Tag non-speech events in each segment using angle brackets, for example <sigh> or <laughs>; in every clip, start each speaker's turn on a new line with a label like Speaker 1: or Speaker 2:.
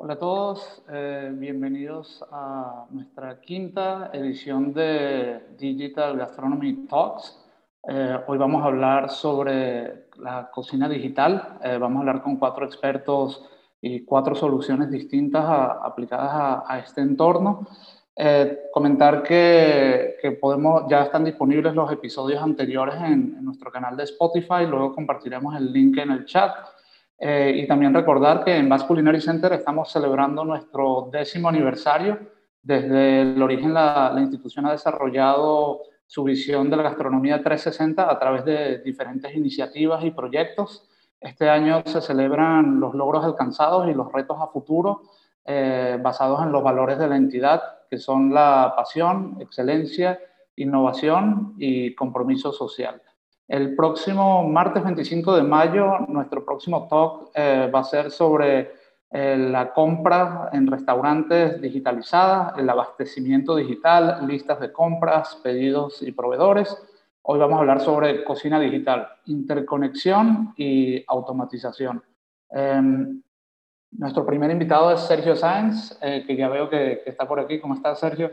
Speaker 1: Hola a todos, eh, bienvenidos a nuestra quinta edición de Digital Gastronomy Talks. Eh, hoy vamos a hablar sobre la cocina digital. Eh, vamos a hablar con cuatro expertos y cuatro soluciones distintas aplicadas a, este entorno. comentar que, que, podemos, ya están disponibles los episodios anteriores en, en nuestro canal de Spotify, luego compartiremos el link en el chat. Eh, y también recordar que en Basque Culinary Center estamos celebrando nuestro décimo aniversario. Desde el origen la, la, institución ha desarrollado su visión de la gastronomía 360 a través de diferentes iniciativas y proyectos. Este año se celebran los logros alcanzados y los retos a futuro eh, basados en los valores de la entidad, que son la pasión, excelencia, innovación y compromiso social. El próximo martes 25 de mayo, nuestro próximo talk eh, va a ser sobre eh, la compra en restaurantes digitalizadas, el abastecimiento digital, listas de compras, pedidos y proveedores. Hoy vamos a hablar sobre cocina digital, interconexión y automatización. Em, nuestro primer invitado es Sergio Sáenz, eh, que ya veo que, está por aquí. ¿Cómo está, Sergio?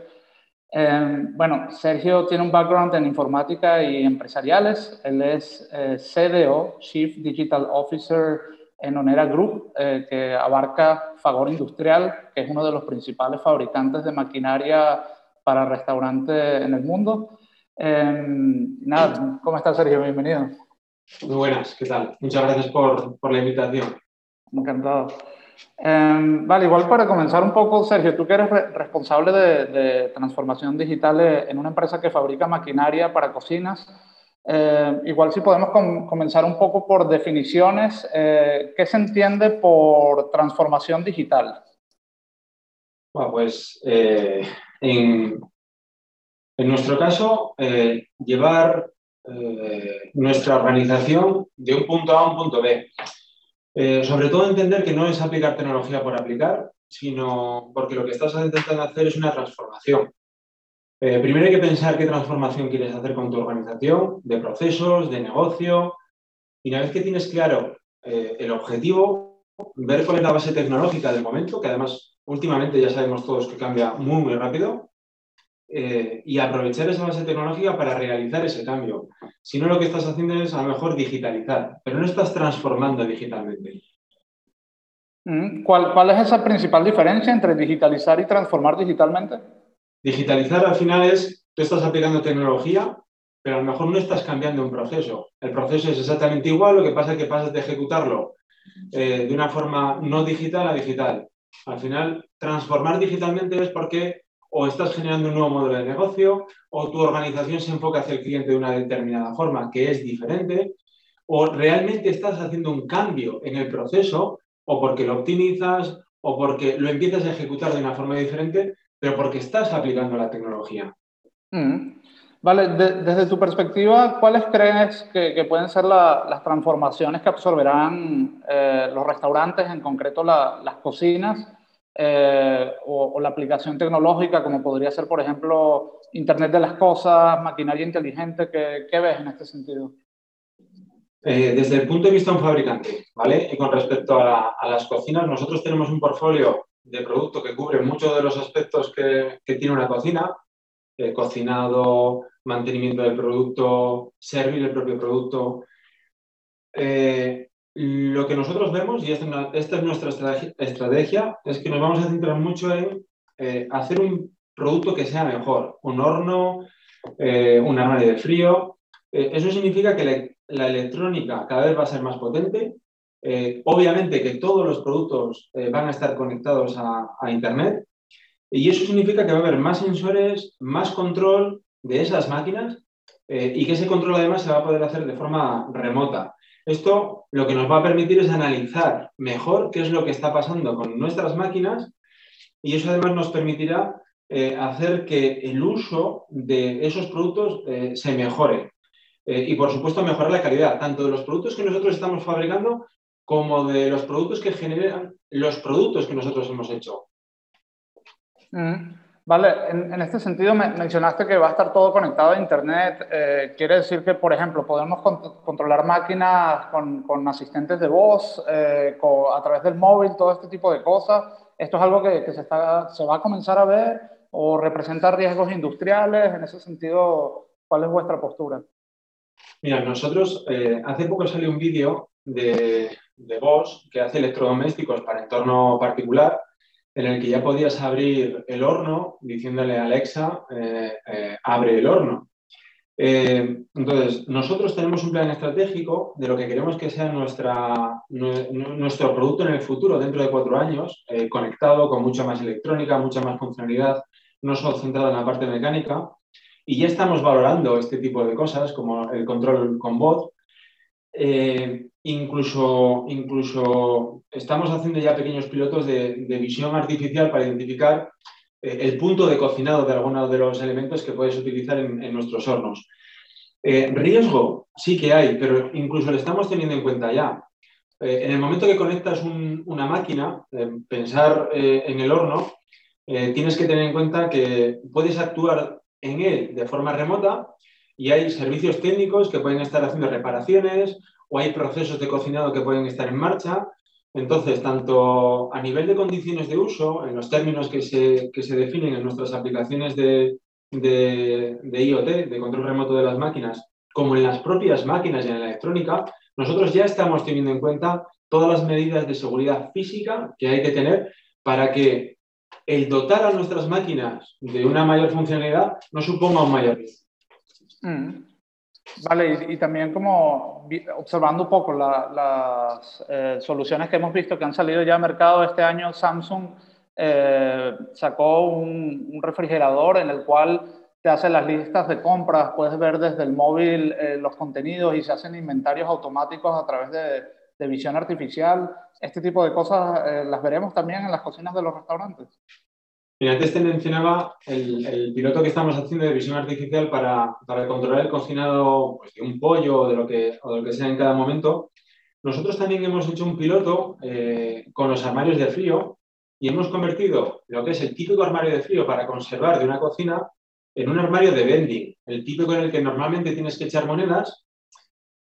Speaker 1: Em, bueno, Sergio tiene un background en informática y empresariales. Él es eh, CDO, Chief Digital Officer en Onera Group, eh, que abarca Fagor Industrial, que es uno de los principales fabricantes de maquinaria para restaurantes en el mundo. Em, nada, ¿cómo estás, Sergio? Bienvenido.
Speaker 2: Muy buenas, ¿qué tal? Muchas gracias por, por la invitación.
Speaker 1: Encantado. Em, vale, igual para comenzar un poco, Sergio, tú que eres responsable de, transformación digital eh, en una empresa que fabrica maquinaria para cocinas, eh, igual si podemos comenzar un poco por definiciones, eh, ¿qué se entiende por transformación digital?
Speaker 2: Bueno, pues en, en, nuestro caso, llevar nuestra organización de un punto A a un punto B. Eh, sobre todo entender que no es aplicar tecnología por aplicar, sino porque lo que estás intentando hacer es una transformación. Eh, primero hay que pensar qué transformación quieres hacer con tu organización, de procesos, de negocio. Y una vez que tienes claro eh, el objetivo, ver cuál es la base tecnológica del momento, que además últimamente ya sabemos todos que cambia muy, muy rápido, eh, y aprovechar esa base tecnológica para realizar ese cambio. Si no, lo que estás haciendo es a lo mejor digitalizar, pero no estás transformando digitalmente.
Speaker 1: Mm, ¿Cuál, ¿Cuál es esa principal diferencia entre digitalizar y transformar digitalmente?
Speaker 2: Digitalizar al final es, tú estás aplicando tecnología, pero a lo mejor no estás cambiando un proceso. El proceso es exactamente igual, lo que pasa es que pasas de ejecutarlo eh, de una forma no digital a digital. Al final, transformar digitalmente es porque o estás generando un nuevo modelo de negocio, o tu organización se enfoca hacia el cliente de una determinada forma que es diferente, o realmente estás haciendo un cambio en el proceso, o porque lo optimizas, o porque lo empiezas a ejecutar de una forma diferente, pero porque estás aplicando la tecnología.
Speaker 1: Mm. Vale, desde tu perspectiva, ¿cuáles crees que, pueden ser las transformaciones que absorberán eh, los restaurantes, en concreto las cocinas, eh, o, la aplicación tecnológica, como podría ser, por ejemplo, Internet de las Cosas, maquinaria inteligente? ¿Qué, ves en este sentido?
Speaker 2: Eh, desde el punto de vista de un fabricante, ¿vale? Y con respecto a, las cocinas, nosotros tenemos un portfolio de producto que cubre muchos de los aspectos que, tiene una cocina, eh, cocinado, mantenimiento del producto, servir el propio producto. Lo que nosotros vemos, y esta, es nuestra estrategia, es que nos vamos a centrar mucho en eh, hacer un producto que sea mejor, un horno, eh, un armario de frío. Eh, eso significa que la, electrónica cada vez va a ser más potente. obviamente que todos los productos van a estar conectados a, a Internet. Y eso significa que va a haber más sensores, más control de esas máquinas y que ese control además se va a poder hacer de forma remota. Esto lo que nos va a permitir es analizar mejor qué es lo que está pasando con nuestras máquinas y eso además nos permitirá eh, hacer que el uso de esos productos eh, se mejore. Eh, y por supuesto mejorar la calidad, tanto de los productos que nosotros estamos fabricando como de los productos que generan los productos que nosotros hemos hecho.
Speaker 1: Mm. Vale, en, este sentido me, mencionaste que va a estar todo conectado a Internet. Eh, ¿Quiere decir que, por ejemplo, podemos controlar máquinas con, asistentes de voz, eh, a través del móvil, todo este tipo de cosas? ¿Esto es algo que, se, está, se va a comenzar a ver o representa riesgos industriales? En ese sentido, ¿cuál es vuestra postura?
Speaker 2: Mira, nosotros eh, hace poco salió un vídeo de, de Bosch que hace electrodomésticos para entorno particular en el que ya podías abrir el horno diciéndole a Alexa, eh, eh, abre el horno. Eh, entonces, nosotros tenemos un plan estratégico de lo que queremos que sea nuestra, nuestro producto en el futuro, dentro de cuatro años, conectado con mucha más electrónica, mucha más funcionalidad, no solo centrado en la parte mecánica. Y ya estamos valorando este tipo de cosas, como el control con voz, incluso, incluso estamos haciendo ya pequeños pilotos de, visión artificial para identificar eh, el punto de cocinado de algunos de los elementos que puedes utilizar en, nuestros hornos. Eh, riesgo sí que hay, pero incluso lo estamos teniendo en cuenta ya. en el momento que conectas una máquina, pensar en el horno, tienes que tener en cuenta que puedes actuar en él de forma remota y hay servicios técnicos que pueden estar haciendo reparaciones o hay procesos de cocinado que pueden estar en marcha. Entonces, tanto a nivel de condiciones de uso, en los términos que se, que se definen en nuestras aplicaciones de, de, IoT, de control remoto de las máquinas, como en las propias máquinas y en la electrónica, nosotros ya estamos teniendo en cuenta todas las medidas de seguridad física que hay que tener para que el dotar a nuestras máquinas de una mayor funcionalidad no suponga un mayor riesgo.
Speaker 1: Mm. Vale, y, también como observando un poco las eh, soluciones que hemos visto que han salido ya al mercado este año, Samsung eh, sacó un, refrigerador en el cual te hace las listas de compras, puedes ver desde el móvil eh, los contenidos y se hacen inventarios automáticos a través de, de visión artificial. Este tipo de cosas las veremos también en las cocinas de los restaurantes.
Speaker 2: Mira, antes te mencionaba el, piloto que estamos haciendo de visión artificial para, controlar el cocinado pues, de un pollo o de, lo que, o de lo que sea en cada momento. Nosotros también hemos hecho un piloto eh, con los armarios de frío y hemos convertido lo que es el típico armario de frío para conservar de una cocina en un armario de vending, el típico en el que normalmente tienes que echar monedas,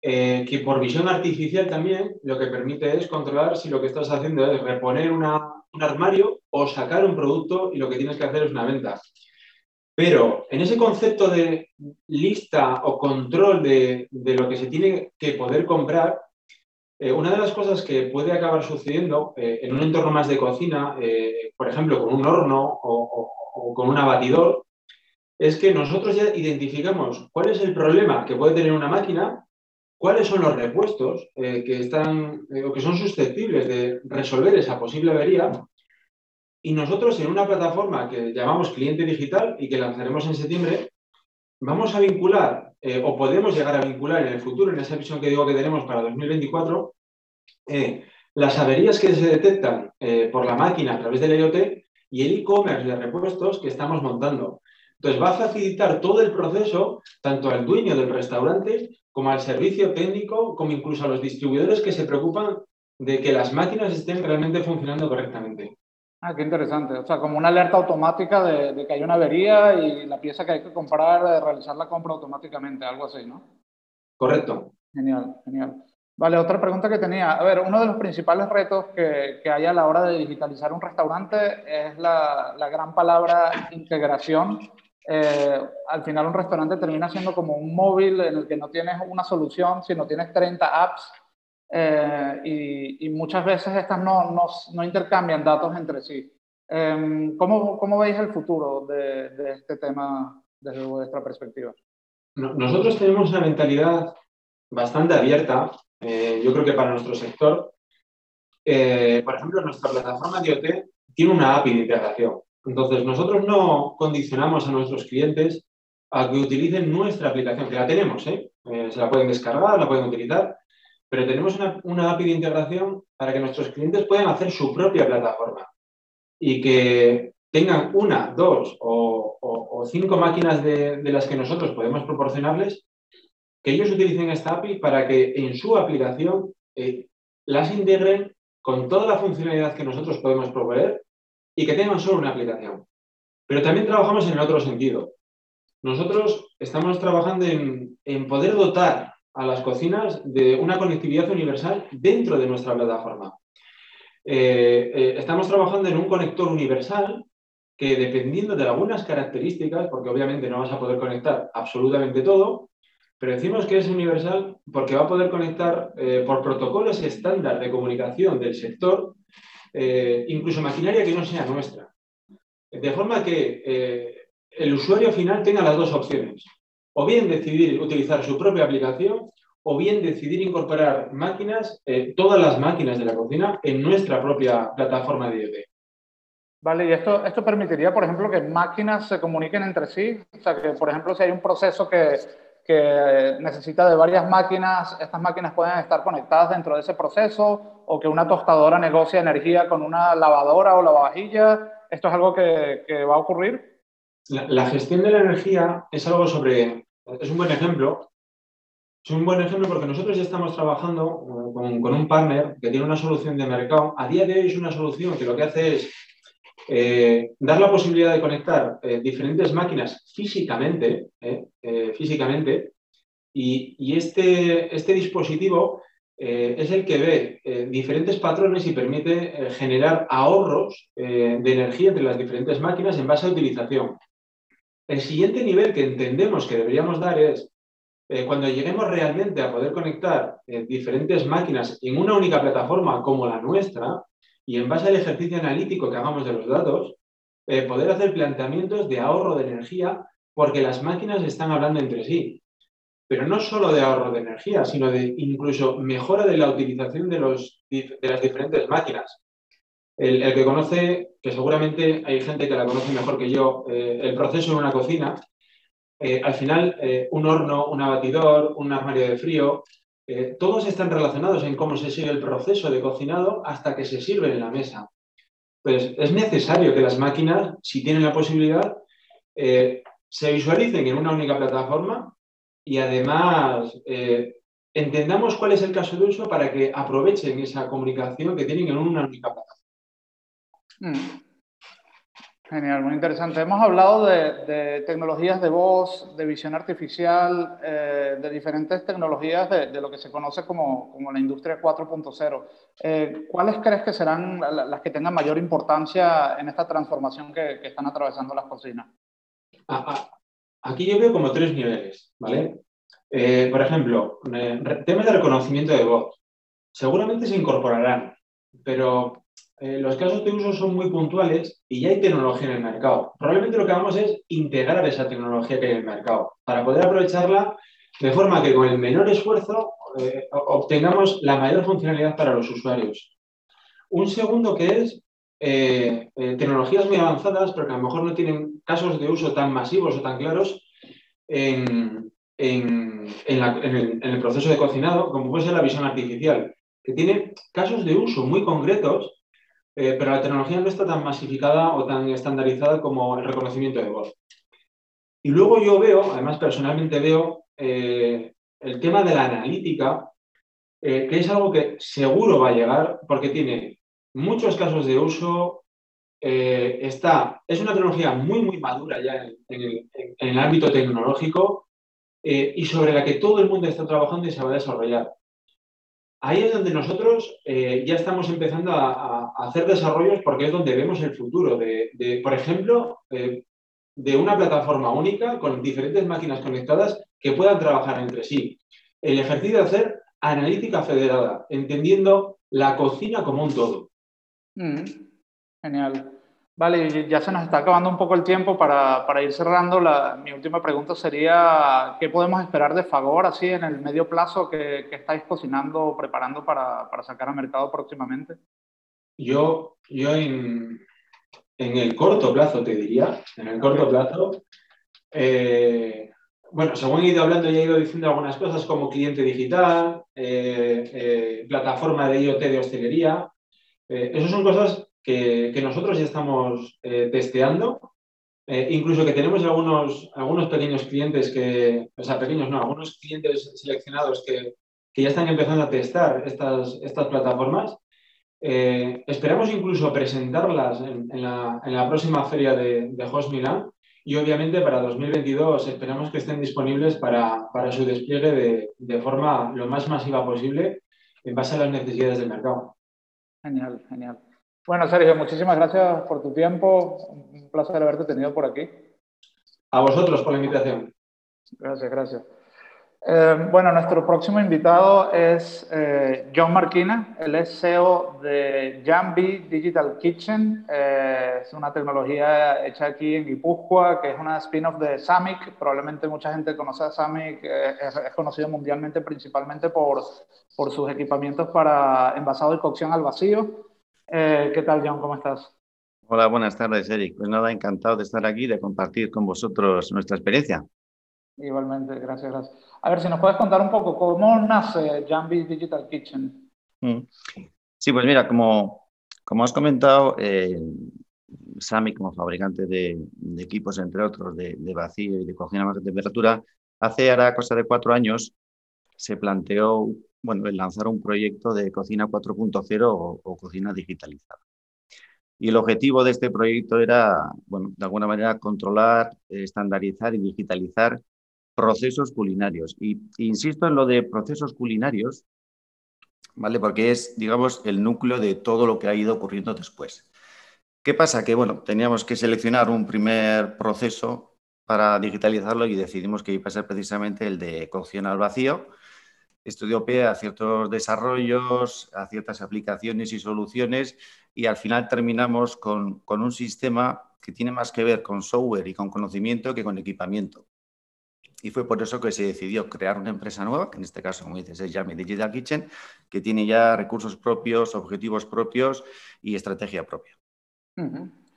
Speaker 2: eh, que por visión artificial también lo que permite es controlar si lo que estás haciendo es reponer un armario o sacar un producto y lo que tienes que hacer es una venta. Pero en ese concepto de lista o control de, lo que se tiene que poder comprar, eh, una de las cosas que puede acabar sucediendo eh, en un entorno más de cocina, eh, por ejemplo, con un horno o, con un abatidor, es que nosotros ya identificamos cuál es el problema que puede tener una máquina, cuáles son los repuestos que están o que son susceptibles de resolver esa posible avería y nosotros en una plataforma que llamamos cliente digital y que lanzaremos en septiembre, vamos a vincular eh, o podemos llegar a vincular en el futuro, en esa visión que digo que tenemos para 2024, eh, las averías que se detectan eh, por la máquina a través del IoT y el e-commerce de repuestos que estamos montando. Entonces va a facilitar todo el proceso, tanto al dueño del restaurante como al servicio técnico, como incluso a los distribuidores que se preocupan de que las máquinas estén realmente funcionando correctamente.
Speaker 1: Ah, qué interesante. O sea, como una alerta automática de, que hay una avería y la pieza que hay que comprar, realizar la compra automáticamente, algo así, ¿no?
Speaker 2: Correcto.
Speaker 1: Genial, genial. Vale, otra pregunta que tenía. A ver, uno de los principales retos que, que hay a la hora de digitalizar un restaurante es la, la gran palabra integración. Eh, al final un restaurante termina siendo como un móvil en el que no tienes una solución, sino tienes 30 apps eh, y, muchas veces estas no, no, no, intercambian datos entre sí. Em, ¿cómo, ¿cómo, veis el futuro de, de, este tema desde vuestra perspectiva?
Speaker 2: Nosotros tenemos una mentalidad bastante abierta, eh, yo creo que para nuestro sector. Eh, por ejemplo, nuestra plataforma de IoT tiene una API de integración. Entonces, nosotros no condicionamos a nuestros clientes a que utilicen nuestra aplicación, que la tenemos, ¿eh? se la pueden descargar, la pueden utilizar, pero tenemos una, API de integración para que nuestros clientes puedan hacer su propia plataforma y que tengan una, dos o, cinco máquinas de, las que nosotros podemos proporcionarles, que ellos utilicen esta API para que en su aplicación eh, las integren con toda la funcionalidad que nosotros podemos proveer y que tengan solo una aplicación. Pero también trabajamos en el otro sentido. Nosotros estamos trabajando en, en poder dotar a las cocinas de una conectividad universal dentro de nuestra plataforma. estamos trabajando en un conector universal que dependiendo de algunas características, porque obviamente no vas a poder conectar absolutamente todo, pero decimos que es universal porque va a poder conectar eh, por protocolos estándar de comunicación del sector, eh, incluso maquinaria que no sea nuestra. De forma que eh, el usuario final tenga las dos opciones. O bien decidir utilizar su propia aplicación o bien decidir incorporar máquinas, todas las máquinas de la cocina, en nuestra propia plataforma de IoT.
Speaker 1: Vale, y esto, esto permitiría, por ejemplo, que máquinas se comuniquen entre sí. O sea, que, por ejemplo, si hay un proceso que que necesita de varias máquinas, estas máquinas pueden estar conectadas dentro de ese proceso, o que una tostadora negocie energía con una lavadora o lavavajilla. ¿Esto es algo que, que va a ocurrir?
Speaker 2: La, gestión de la energía es algo sobre, es un buen ejemplo. Es un buen ejemplo porque nosotros ya estamos trabajando eh, con, un partner que tiene una solución de mercado. A día de hoy es una solución que lo que hace es eh, dar la posibilidad de conectar eh, diferentes máquinas físicamente, físicamente y, este, este, dispositivo es el que ve diferentes patrones y permite generar ahorros de energía entre las diferentes máquinas en base a utilización. El siguiente nivel que entendemos que deberíamos dar es cuando lleguemos realmente a poder conectar diferentes máquinas en una única plataforma como la nuestra, y en base al ejercicio analítico que hagamos de los datos, eh, poder hacer planteamientos de ahorro de energía porque las máquinas están hablando entre sí. Pero no solo de ahorro de energía, sino de incluso mejora de la utilización de las diferentes máquinas. El, que conoce, que seguramente hay gente que la conoce mejor que yo, eh, el proceso en una cocina, eh, al final un horno, un abatidor, un armario de frío, eh, todos están relacionados en cómo se sigue el proceso de cocinado hasta que se sirve en la mesa. Pues es necesario que las máquinas, si tienen la posibilidad, eh, se visualicen en una única plataforma y además eh, entendamos cuál es el caso de uso para que aprovechen esa comunicación que tienen en una única plataforma.
Speaker 1: Mm. Genial, muy interesante. Hemos hablado de, tecnologías de voz, de visión artificial, eh, de diferentes tecnologías de, lo que se conoce como, la industria 4.0. Eh, ¿Cuáles crees que serán las que tengan mayor importancia en esta transformación que, están atravesando las cocinas?
Speaker 2: Ah, ah, aquí yo veo como tres niveles, ¿vale? Eh, por ejemplo, temas de reconocimiento de voz. Seguramente se incorporarán, pero eh, los casos de uso son muy puntuales y ya hay tecnología en el mercado. Probablemente lo que vamos es integrar esa tecnología que hay en el mercado para poder aprovecharla de forma que con el menor esfuerzo eh, obtengamos la mayor funcionalidad para los usuarios. Un segundo que es eh, tecnologías muy avanzadas, pero que a lo mejor no tienen casos de uso tan masivos o tan claros en, el, proceso de cocinado, como puede ser la visión artificial, que tiene casos de uso muy concretos eh, pero la tecnología no está tan masificada o tan estandarizada como el reconocimiento de voz. Y luego yo veo, además personalmente veo, eh, el tema de la analítica, eh, que es algo que seguro va a llegar porque tiene muchos casos de uso, está, es una tecnología muy, muy madura ya en, el, ámbito tecnológico y sobre la que todo el mundo está trabajando y se va a desarrollar ahí es donde nosotros eh, ya estamos empezando a, hacer desarrollos porque es donde vemos el futuro de, por ejemplo, eh, de una plataforma única con diferentes máquinas conectadas que puedan trabajar entre sí. El ejercicio de hacer analítica federada, entendiendo la cocina como un todo.
Speaker 1: Mm, genial. Vale, ya se nos está acabando un poco el tiempo para, para ir cerrando. La, mi última pregunta sería, ¿qué podemos esperar de Fagor así en el medio plazo que, que estáis cocinando o preparando para, para, sacar al mercado próximamente?
Speaker 2: Yo, yo en, en, el corto plazo te diría, en el corto plazo, eh, bueno, según he ido hablando ya he ido diciendo algunas cosas como cliente digital, eh, eh, plataforma de IoT de hostelería. esas son cosas que, nosotros ya estamos eh, testeando, eh, incluso que tenemos algunos, algunos pequeños clientes que, o sea, pequeños no, algunos clientes seleccionados que, ya están empezando a testar estas, estas plataformas. Eh, esperamos incluso presentarlas en, la, próxima feria de, de Host Milan y obviamente para 2022 esperamos que estén disponibles para, su despliegue de, de, forma lo más masiva posible en base a las necesidades del mercado.
Speaker 1: Genial, genial. Bueno, Sergio, muchísimas gracias por tu tiempo. Un placer haberte tenido por aquí.
Speaker 2: A vosotros por la invitación.
Speaker 1: Gracias, gracias. Eh, bueno, nuestro próximo invitado es eh, John Marquina. Él es CEO de Jambi Digital Kitchen. Eh, es una tecnología hecha aquí en Guipúzcoa, que es una spin-off de Samic. Probablemente mucha gente conoce a Samic. Es, es, conocido mundialmente principalmente por, por sus equipamientos para envasado y cocción al vacío. ¿Qué tal, John? ¿Cómo estás?
Speaker 3: Hola, buenas tardes, Eric. Pues nada, encantado de estar aquí, de compartir con vosotros nuestra experiencia.
Speaker 1: Igualmente, gracias, gracias. A ver, si nos puedes contar un poco cómo nace Jambi Digital Kitchen. Mm.
Speaker 3: Sí, pues mira, como, como has comentado, eh, Sami como fabricante de, equipos, entre otros, de, vacío y de cocina a baja temperatura, hace ahora cosa de cuatro años se planteó bueno, lanzar un proyecto de cocina 4.0 o, o cocina digitalizada. Y el objetivo de este proyecto era, bueno, de alguna manera controlar, estandarizar y digitalizar procesos culinarios. Y insisto en lo de procesos culinarios, ¿vale? Porque es, digamos, el núcleo de todo lo que ha ido ocurriendo después. ¿Qué pasa? Que, bueno, teníamos que seleccionar un primer proceso para digitalizarlo y decidimos que iba a ser precisamente el de cocción al vacío. Estudió pie a ciertos desarrollos, a ciertas aplicaciones y soluciones y al final terminamos con, con un sistema que tiene más que ver con software y con conocimiento que con equipamiento. Y fue por eso que se decidió crear una empresa nueva, que en este caso, como dices, es Yami Digital Kitchen, que tiene ya recursos propios, objetivos propios y estrategia propia.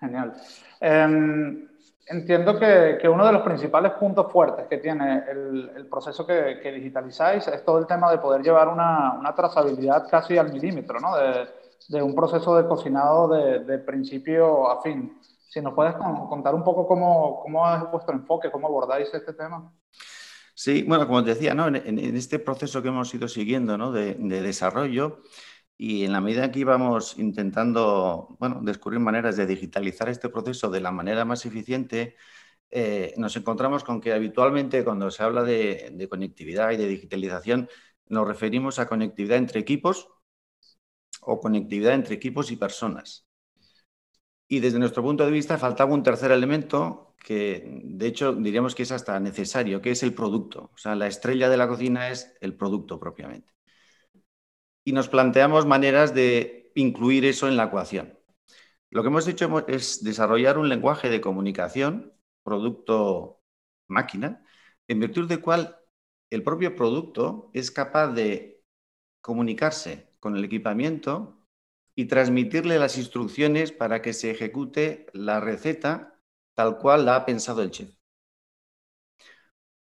Speaker 1: Genial. Em, entiendo que, que, uno de los principales puntos fuertes que tiene el, el proceso que, que, digitalizáis es todo el tema de poder llevar una, una trazabilidad casi al milímetro, ¿no? De, de un proceso de cocinado de, de principio a fin. Si nos puedes contar un poco cómo, cómo es vuestro enfoque, cómo abordáis este tema.
Speaker 3: Sí, bueno, como te decía, ¿no? en, este proceso que hemos ido siguiendo ¿no? de, desarrollo y en la medida que íbamos intentando bueno, descubrir maneras de digitalizar este proceso de la manera más eficiente, eh, nos encontramos con que habitualmente cuando se habla de, de conectividad y de digitalización nos referimos a conectividad entre equipos o conectividad entre equipos y personas. Y desde nuestro punto de vista faltaba un tercer elemento que, de hecho, diríamos que es hasta necesario, que es el producto. O sea, la estrella de la cocina es el producto propiamente. Y nos planteamos maneras de incluir eso en la ecuación. Lo que hemos hecho es desarrollar un lenguaje de comunicación, producto-máquina, en virtud del cual el propio producto es capaz de comunicarse con el equipamiento y transmitirle las instrucciones para que se ejecute la receta tal cual la ha pensado el chef.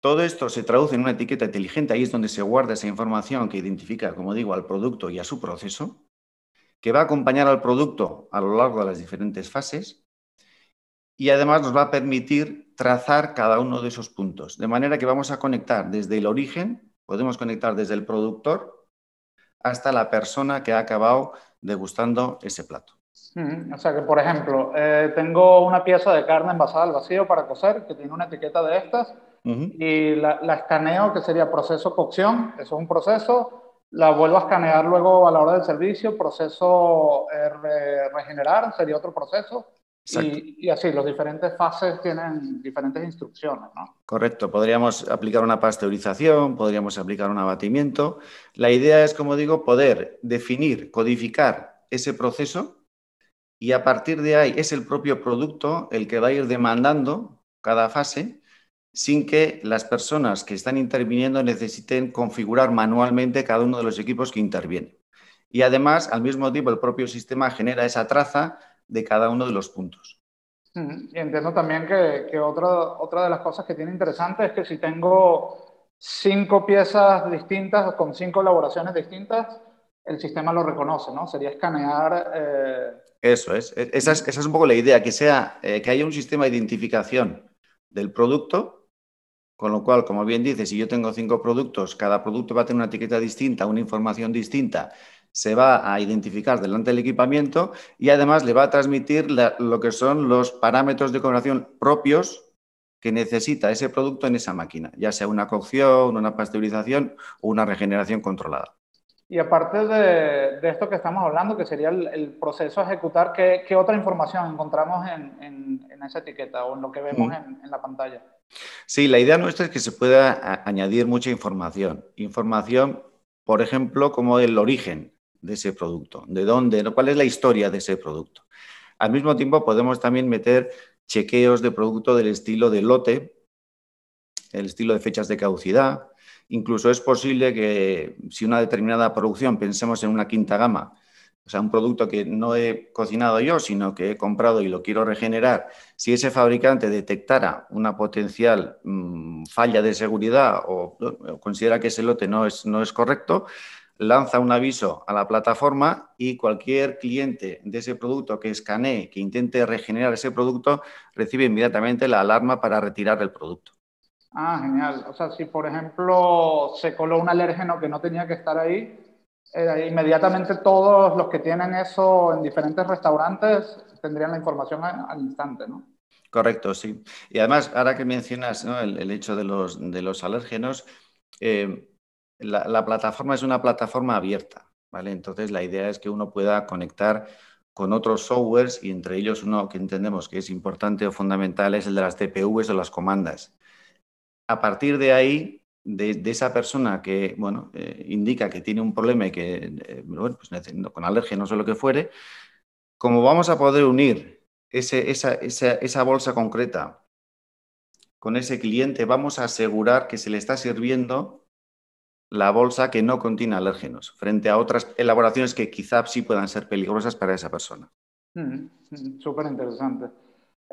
Speaker 3: Todo esto se traduce en una etiqueta inteligente, ahí es donde se guarda esa información que identifica, como digo, al producto y a su proceso, que va a acompañar al producto a lo largo de las diferentes fases y además nos va a permitir trazar cada uno de esos puntos, de manera que vamos a conectar desde el origen, podemos conectar desde el productor hasta la persona que ha acabado degustando ese plato.
Speaker 1: O sea que, por ejemplo, eh, tengo una pieza de carne envasada al vacío para cocer que tiene una etiqueta de estas y la, escaneo, que sería proceso cocción, eso es un proceso, la vuelvo a escanear luego a la hora del servicio, proceso eh, regenerar sería otro proceso. Y, y, así, las diferentes fases tienen diferentes instrucciones, ¿no?
Speaker 3: Correcto, podríamos aplicar una pasteurización, podríamos aplicar un abatimiento. La idea es, como digo, poder definir, codificar ese proceso y a partir de ahí es el propio producto el que va a ir demandando cada fase sin que las personas que están interviniendo necesiten configurar manualmente cada uno de los equipos que intervienen. Y además, al mismo tiempo, el propio sistema genera esa traza de cada uno de los puntos.
Speaker 1: Y entiendo también que, que otra, otra de las cosas que tiene interesante es que si tengo cinco piezas distintas con cinco elaboraciones distintas, el sistema lo reconoce, ¿no? Sería escanear. Eh...
Speaker 3: Eso es. E-, esa, es. esa, es. un poco la idea, que, sea, eh, que haya un sistema de identificación del producto, con lo cual, como bien dices, si yo tengo cinco productos, cada producto va a tener una etiqueta distinta, una información distinta, se va a identificar delante del equipamiento y además le va a transmitir lo que son los parámetros de coloración propios que necesita ese producto en esa máquina, ya sea una cocción, una pasteurización o una regeneración controlada.
Speaker 1: Y aparte de, de, esto que estamos hablando, que sería el, proceso a ejecutar, ¿qué, ¿qué, otra información encontramos en, en, en, esa etiqueta o en lo que vemos mm. en, en, la pantalla?
Speaker 3: Sí, la idea nuestra es que se pueda añadir mucha información. Información, por ejemplo, como el origen de ese producto, de dónde, cuál es la historia de ese producto. Al mismo tiempo, podemos también meter chequeos de producto del estilo de lote, el estilo de fechas de caducidad. Incluso es posible que si una determinada producción, pensemos en una quinta gama, o sea, un producto que no he cocinado yo, sino que he comprado y lo quiero regenerar, si ese fabricante detectara una potencial mmm, falla de seguridad o, o, considera que ese lote no es, no es correcto, lanza un aviso a la plataforma y cualquier cliente de ese producto que escanee, que intente regenerar ese producto, recibe inmediatamente la alarma para retirar el producto.
Speaker 1: Ah, genial. O sea, si por ejemplo se coló un alérgeno que no tenía que estar ahí, eh, inmediatamente todos los que tienen eso en diferentes restaurantes tendrían la información al, instante, ¿no?
Speaker 3: Correcto, sí. Y además, ahora que mencionas ¿no? el, el, hecho de los, de los alérgenos, eh, la, la, plataforma es una plataforma abierta, ¿vale? Entonces, la idea es que uno pueda conectar con otros softwares y entre ellos uno que entendemos que es importante o fundamental es el de las TPVs o las comandas. A partir de ahí, de, esa persona que bueno, eh, indica que tiene un problema y que, eh, bueno, pues con alérgenos o lo que fuere, como vamos a poder unir esa, bolsa concreta con ese cliente, vamos a asegurar que se le está sirviendo la bolsa que no contiene alérgenos, frente a otras elaboraciones que quizá sí puedan ser peligrosas para esa persona.
Speaker 1: Mm, mm, Súper interesante.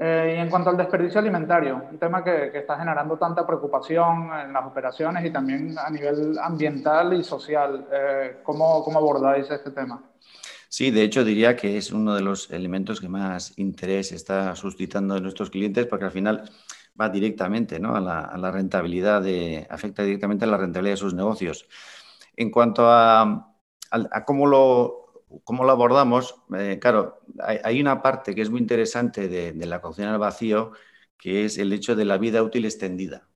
Speaker 1: Eh, y en cuanto al desperdicio alimentario, un tema que, que, está generando tanta preocupación en las operaciones y también a nivel ambiental y social, eh, ¿cómo, ¿cómo, abordáis este tema?
Speaker 3: Sí, de hecho diría que es uno de los elementos que más interés está suscitando en nuestros clientes porque al final va directamente ¿no? a, la, a, la, rentabilidad, de, afecta directamente a la rentabilidad de sus negocios. En cuanto a, a, a cómo lo ¿Cómo lo abordamos? Eh, claro, hay, una parte que es muy interesante de, la cocina al vacío, que es el hecho de la vida útil extendida.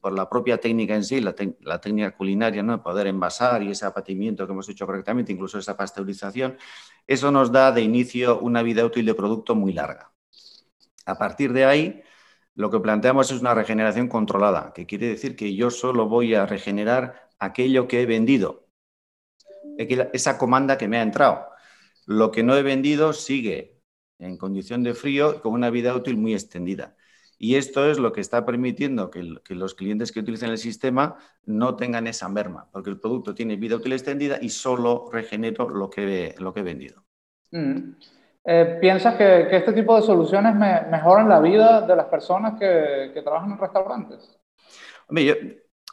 Speaker 3: Por la propia técnica en sí, la, técnica culinaria, ¿no? poder envasar y ese abatimiento que hemos hecho correctamente, incluso esa pasteurización, eso nos da de inicio una vida útil de producto muy larga. A partir de ahí, lo que planteamos es una regeneración controlada, que quiere decir que yo solo voy a regenerar aquello que he vendido, esa comanda que me ha entrado. Lo que no he vendido sigue en condición de frío con una vida útil muy extendida. Y esto es lo que está permitiendo que, que, los clientes que utilicen el sistema no tengan esa merma, porque el producto tiene vida útil extendida y solo regenero lo que, lo que he vendido.
Speaker 1: Mm. Eh, ¿Piensas que, que, este tipo de soluciones me, mejoran la vida de las personas que, que trabajan en restaurantes?
Speaker 3: Hombre, yo,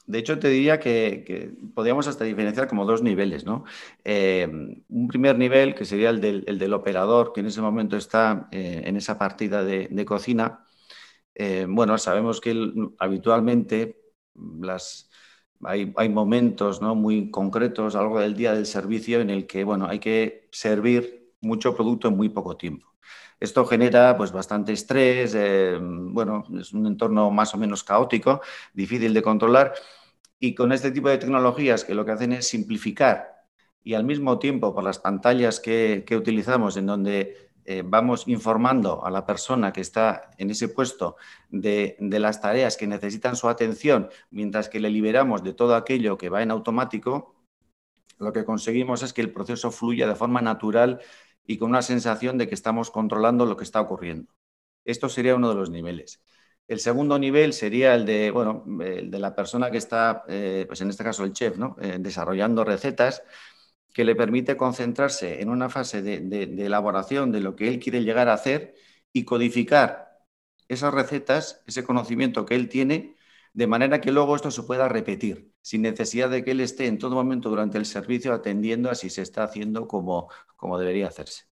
Speaker 3: de hecho, te diría que, que, podríamos hasta diferenciar como dos niveles, ¿no? Eh, un primer nivel, que sería el del, el del, operador, que en ese momento está eh, en esa partida de, cocina. Eh, bueno, sabemos que habitualmente hay, momentos ¿no? muy concretos a lo largo del día del servicio en el que, bueno, hay que servir mucho producto en muy poco tiempo. Esto genera pues, bastante estrés, eh, bueno, es un entorno más o menos caótico, difícil de controlar. Y con este tipo de tecnologías que lo que hacen es simplificar y al mismo tiempo por las pantallas que, utilizamos en donde eh, vamos informando a la persona que está en ese puesto de, las tareas que necesitan su atención, mientras que le liberamos de todo aquello que va en automático, lo que conseguimos es que el proceso fluya de forma natural y con una sensación de que estamos controlando lo que está ocurriendo. Esto sería uno de los niveles. El segundo nivel sería el de, bueno, el de la persona que está, eh, pues en este caso el chef, ¿no? eh, desarrollando recetas que le permite concentrarse en una fase de, elaboración de lo que él quiere llegar a hacer y codificar esas recetas, ese conocimiento que él tiene, de manera que luego esto se pueda repetir, sin necesidad de que él esté en todo momento durante el servicio atendiendo a si se está haciendo como, como debería hacerse.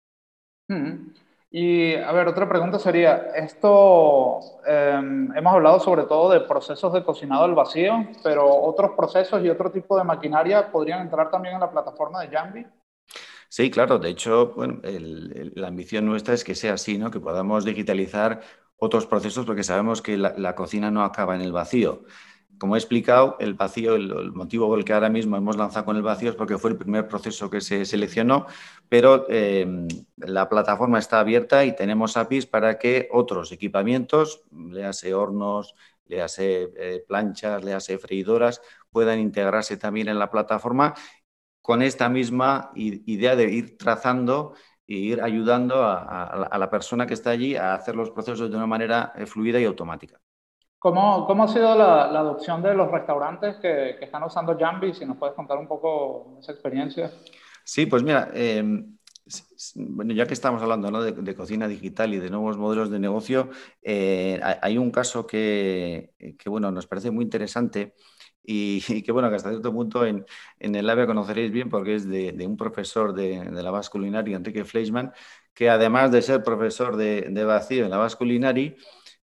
Speaker 1: Y a ver, otra pregunta sería, esto eh, hemos hablado sobre todo de procesos de cocinado al vacío, pero otros procesos y otro tipo de maquinaria podrían entrar también en la plataforma de Jambi.
Speaker 3: Sí, claro, de hecho, bueno, el, el, la ambición nuestra es que sea así, ¿no? que podamos digitalizar otros procesos porque sabemos que la, cocina no acaba en el vacío. como he explicado, el vacío, el, motivo por el que ahora mismo hemos lanzado con el vacío es porque fue el primer proceso que se seleccionó, pero em, la plataforma está abierta y tenemos APIs para que otros equipamientos, léase hornos, léase eh, planchas, léase freidoras, puedan integrarse también en la plataforma con esta misma idea de ir trazando e ir ayudando a, la persona que está allí a hacer los procesos de una manera eh, fluida y automática.
Speaker 1: ¿Cómo, ¿Cómo, ha sido la, adopción de los restaurantes que, que, están usando Jambi? Si nos puedes contar un poco esa experiencia.
Speaker 3: Sí, pues mira, em, bueno, ya que estamos hablando de, cocina digital y de nuevos modelos de negocio, eh, hay un caso que, que, bueno, nos parece muy interesante y, que, bueno, que hasta cierto punto en, en el AVE conoceréis bien porque es de, un profesor de, la Basque Culinary, Enrique Fleischmann, que además de ser profesor de, de vacío en la Basque Culinary,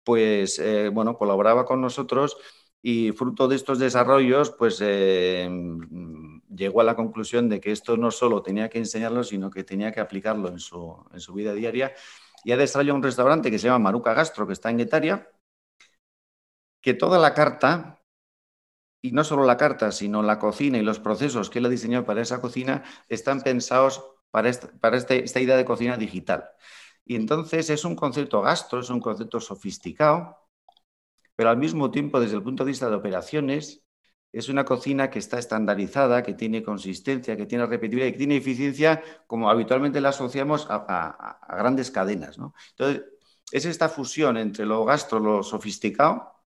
Speaker 3: pues eh, bueno, colaboraba con nosotros y fruto de estos desarrollos, pues eh, llegó a la conclusión de que esto no solo tenía que enseñarlo, sino que tenía que aplicarlo en su, en su vida diaria. Y ha desarrollado un restaurante que se llama Maruca Gastro, que está en Guetaria, que toda la carta, y no solo la carta, sino la cocina y los procesos que él ha diseñado para esa cocina, están pensados para, para este, esta idea de cocina digital. Y entonces es un concepto gastro, es un concepto sofisticado, pero al mismo tiempo, desde el punto de vista de operaciones, es una cocina que está estandarizada, que tiene consistencia, que tiene repetibilidad y que tiene eficiencia, como habitualmente la asociamos a, grandes cadenas. Entonces, es esta fusión entre lo gastro, lo sofisticado,